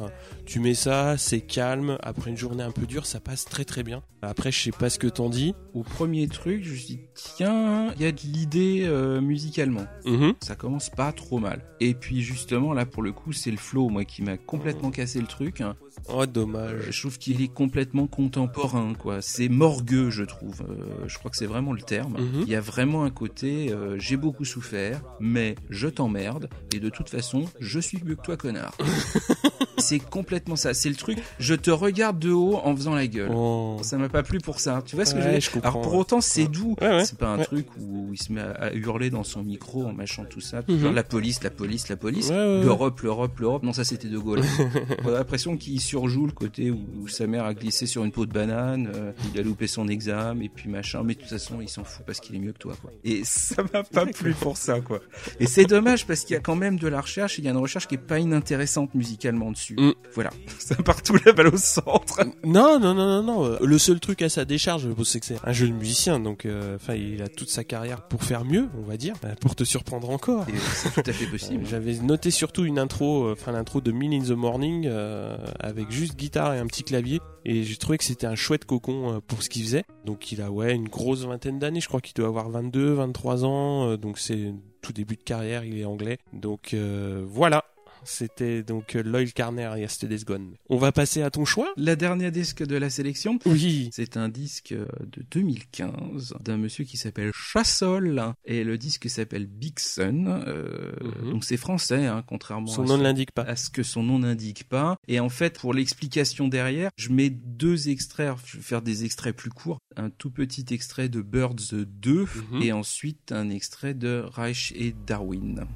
Tu mets ça, c'est calme, après une journée un peu dure, ça passe très très bien. Après je sais pas ce que t'en dis. Au premier truc, je me suis dit, tiens, il y a de l'idée euh, musicalement. Mhm. Ça commence pas trop mal. Et puis justement, là, pour le coup, c'est le flow, moi, qui m'a complètement cassé le truc. hein. Oh dommage. Je trouve qu'il est complètement contemporain, quoi. C'est morgueux, je trouve. Euh, je crois que c'est vraiment le terme. Mhm. Il y a vraiment un côté, euh, j'ai beaucoup souffert, mais je t'emmerde, et de toute façon, je suis mieux que toi, connard. c'est complètement ça. C'est le truc, je te regarde de haut en faisant la gueule. Oh. Ça m'a pas plu pour ça. Tu vois ce que Ouais, je veux dire Alors pour autant, c'est doux. Ouais, ouais. C'est pas un truc où il se met à, hurler dans son micro en mâchant tout ça. Mhm. La police, la police, la police. L'Europe, l'Europe, l'Europe. Non, ça c'était De Gaulle. On a l'impression qu'il surjoue le côté où, où sa mère a glissé sur une peau de banane, euh, il a loupé son examen et puis machin. Mais de toute façon, il s'en fout parce qu'il est mieux que toi, quoi. Et ça m'a pas plu pour ça, quoi. Et c'est dommage parce qu'il y a quand même de la recherche. et Il y a une recherche qui est pas inintéressante musicalement dessus. Mm. Voilà. Ça part tout la balle au centre. Non, non, non, non, non. Le seul truc à sa décharge, c'est que c'est un jeune musicien, donc euh, enfin, il a toute sa carrière pour faire mieux, on va dire, euh, pour te surprendre encore. C'est tout à fait possible. J'avais noté surtout une intro, euh, enfin l'intro de Mill in the Morning, euh, avec juste guitare et un petit clavier, et j'ai trouvé que c'était un chouette cocon pour ce qu'il faisait. Donc il a ouais une grosse vingtaine d'années, je crois qu'il doit avoir 22, 23 ans, euh, donc c'est tout début de carrière, il est anglais. Donc euh, voilà. C'était donc euh, Loyal Carner, Yesterday's Gone. On va passer à ton choix La dernière disque de la sélection, Oui. c'est un disque euh, de 2015 d'un monsieur qui s'appelle Chassol et le disque s'appelle Big Sun. euh, Mhm. Donc c'est français, hein, contrairement Son à, nom ce, ne l'indique pas. à ce que son nom n'indique pas. Et en fait, pour l'explication derrière, je mets deux extraits. Je vais faire des extraits plus courts. Un tout petit extrait de Birds 2 Mhm. et ensuite un extrait de Reich et Darwin.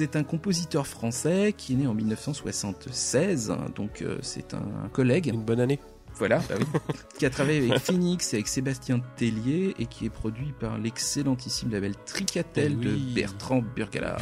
C'est un compositeur français qui est né en 1976, hein, donc euh, c'est un collègue, Une bonne année. voilà, bah oui, qui a travaillé avec Phoenix et avec Sébastien Tellier et qui est produit par l'excellentissime label Tricatel Eh de. Bertrand Burgala.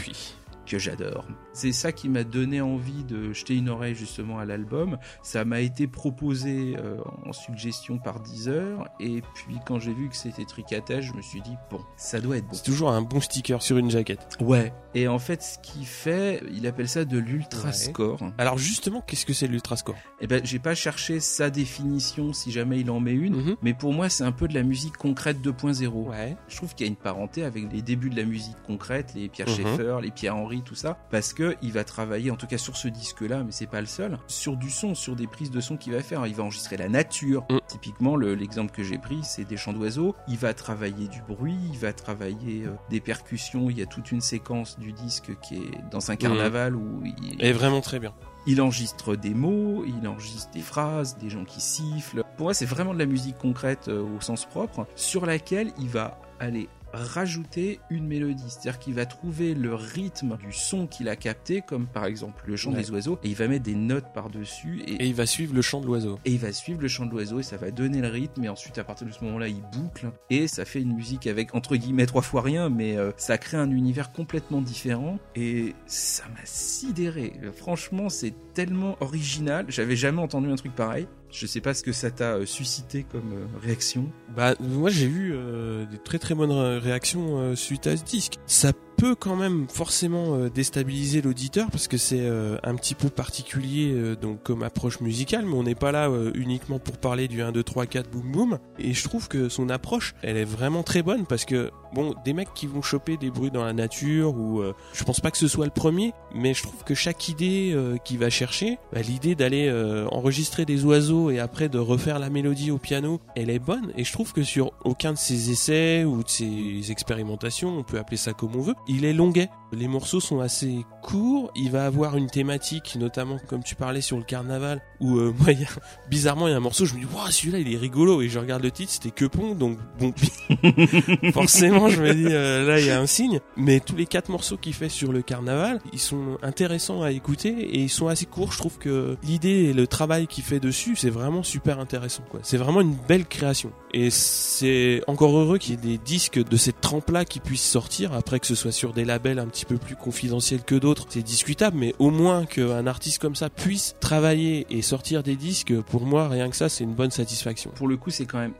Que j'adore. C'est ça qui m'a donné envie de jeter une oreille justement à l'album. Ça m'a été proposé euh, en suggestion par Deezer et puis quand j'ai vu que c'était Tricatel, je me suis dit bon, ça doit être bon. C'est toujours un bon sticker sur une jaquette. Ouais. Et en fait, ce qu'il fait, il appelle ça de l'ultra Ouais. score. Alors justement, qu'est-ce que c'est l'ultra score Eh ben, j'ai pas cherché sa définition si jamais il en met une, Mhm. mais pour moi, c'est un peu de la musique concrète 2.0. Ouais. Je trouve qu'il y a une parenté avec les débuts de la musique concrète, les Pierre Mhm. Schaeffer, les Pierre Henry, tout ça, parce que il va travailler, en tout cas sur ce disque-là, mais c'est pas le seul, sur du son, sur des prises de son qu'il va faire. Il va enregistrer la nature. Mhm. Typiquement, le- l'exemple que j'ai pris, c'est des chants d'oiseaux. Il va travailler du bruit, il va travailler euh, des percussions. Il y a toute une séquence du disque qui est dans un carnaval où il, Et vraiment très bien. il enregistre des mots, il enregistre des phrases, des gens qui sifflent. Pour moi, c'est vraiment de la musique concrète euh, au sens propre, sur laquelle il va aller rajouter une mélodie. C'est-à-dire qu'il va trouver le rythme du son qu'il a capté, comme par exemple le chant Ouais. des oiseaux, et il va mettre des notes par-dessus et, Et il va suivre le chant de l'oiseau. et il va suivre le chant de l'oiseau et ça va donner le rythme et ensuite à partir de ce moment-là il boucle et ça fait une musique avec entre guillemets trois fois rien mais euh, ça crée un univers complètement différent et ça m'a sidéré. Franchement c'est tellement original, j'avais jamais entendu un truc pareil. Je sais pas ce que ça t'a euh, suscité comme euh, réaction. Bah moi j'ai eu euh, des très très bonnes ré- réactions suite à ce disque. Ça peut quand même forcément déstabiliser l'auditeur parce que c'est un petit peu particulier donc comme approche musicale mais on n'est pas là uniquement pour parler du 1 2 3 4 boum boum et je trouve que son approche elle est vraiment très bonne parce que bon des mecs qui vont choper des bruits dans la nature ou euh, je pense pas que ce soit le premier mais je trouve que chaque idée euh, qu'il va chercher bah, l'idée d'aller euh, enregistrer des oiseaux et après de refaire la mélodie au piano elle est bonne. Et je trouve que sur aucun de ses essais ou de ses expérimentations on peut appeler ça comme on veut il est longuet les morceaux sont assez courts. Il va avoir une thématique notamment comme tu parlais sur le carnaval où euh, moi y a- bizarrement il y a un morceau je me dis waouh celui-là il est rigolo. Et je regarde le titre c'était que pont donc bon forcément je me dis euh, là il y a un signe. Mais tous les quatre morceaux qu'il fait sur le carnaval ils sont intéressants à écouter et ils sont assez courts. Je trouve que l'idée et le travail qu'il fait dessus c'est vraiment super intéressant quoi. C'est vraiment une belle création et c'est encore heureux qu'il y ait des disques de cette trempe là qui puissent sortir après que ce soit sur des labels un petit peu plus confidentiels que d'autres c'est discutable mais au moins qu'un artiste comme ça puisse travailler et sortir des disques pour moi rien que ça c'est une bonne satisfaction Pour le coup c'est quand même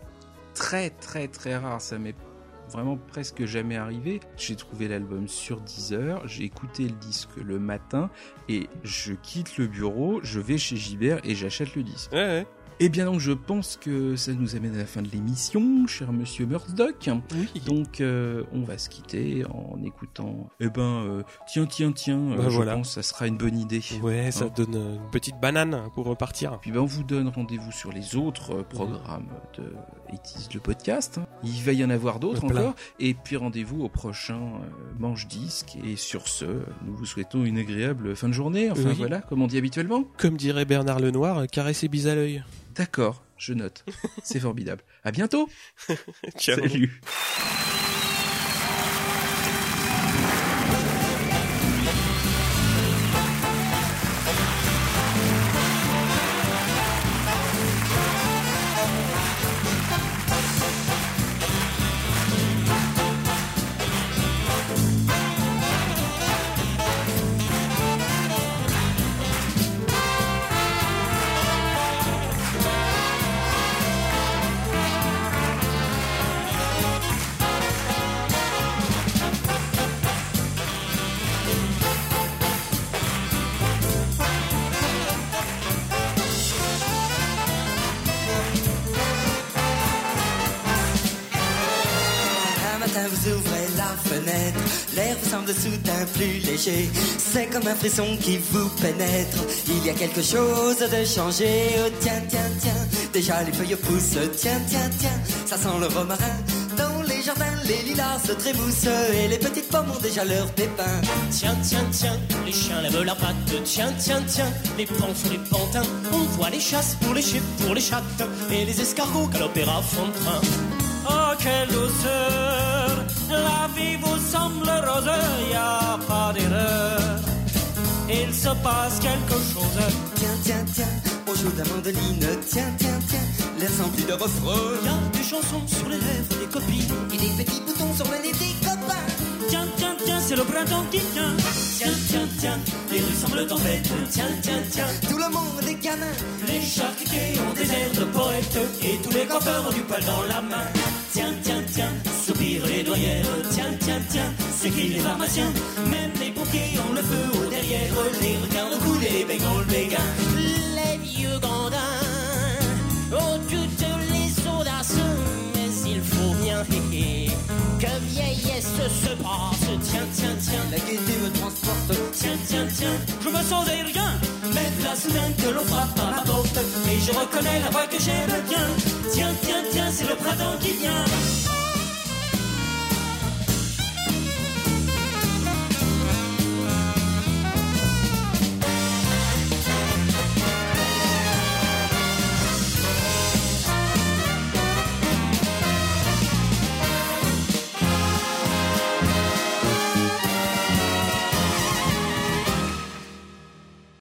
très très très rare, ça m'est vraiment presque jamais arrivé. J'ai trouvé l'album sur Deezer, j'ai écouté le disque le matin et je quitte le bureau, je vais chez Gibert et j'achète le disque. ouais, ouais. Eh bien donc je pense que ça nous amène à la fin de l'émission, cher monsieur Murdoch. oui Donc euh, on va se quitter en écoutant. Eh ben euh, tiens tiens tiens, euh, Bah, je voilà. pense que ça sera une bonne idée. Ouais, ça Hein. donne une petite banane pour repartir. Puis ben on vous donne rendez-vous sur les autres programmes de Etis le podcast. Il va y en avoir d'autres encore. Et puis rendez-vous au prochain euh, manche disque. Et sur ce, nous vous souhaitons une agréable fin de journée. Enfin Oui. voilà, comme on dit habituellement. Comme dirait Bernard Lenoir, euh, caresser bise à l'œil. D'accord, je note. C'est formidable. À bientôt. Ciao. Salut. Un frisson qui vous pénètre. Il y a quelque chose de changé. Oh, tiens, tiens, tiens, déjà les feuilles poussent. Tiens, tiens, tiens, ça sent le romarin. Dans les jardins, les lilas se trémoussent et les petites pommes ont déjà leurs pépins. Tiens, tiens, tiens, les chiens lèvent leurs pattes. Tiens, tiens, tiens, les pans sur les pantins. On voit les chasses pour les chips, pour les chattes. Et les escargots galoper à fond de train. Oh, quelle douceur! La vie vous semble rose, y a pas d'erreur. Il se passe quelque chose. Tiens, tiens, tiens, on joue de la mandoline. Tiens, tiens, tiens, l'air plus de refrain. Y a des chansons sur les lèvres des copines. Et des petits boutons sur le nez des copains. Tiens, tiens, tiens, c'est le printemps qui vient. Tiens, tiens, tiens, les rues semblent en fête. Tiens, tiens, tiens, Tout le monde est canin. les charcutiers ont des airs de poètes. Et tous les campeurs ont du poil dans la main. Tiens, tiens, tiens, soupirent les douanières. Tiens, tiens, tiens, c'est qui les pharmaciens. Même les pompiers ont le feu au derrière. Les requins au et les becs ont le béguin. Les vieux grandins ont toutes les hé, hé, que vieillesse se passe. Tiens, tiens, tiens, La gaieté me transporte. Tiens, tiens, tiens, je me sens des rien. Mais là soudain que l'on frappe à ma porte. Et je reconnais la voix que j'aime bien. Tiens, tiens, tiens, c'est le printemps qui vient.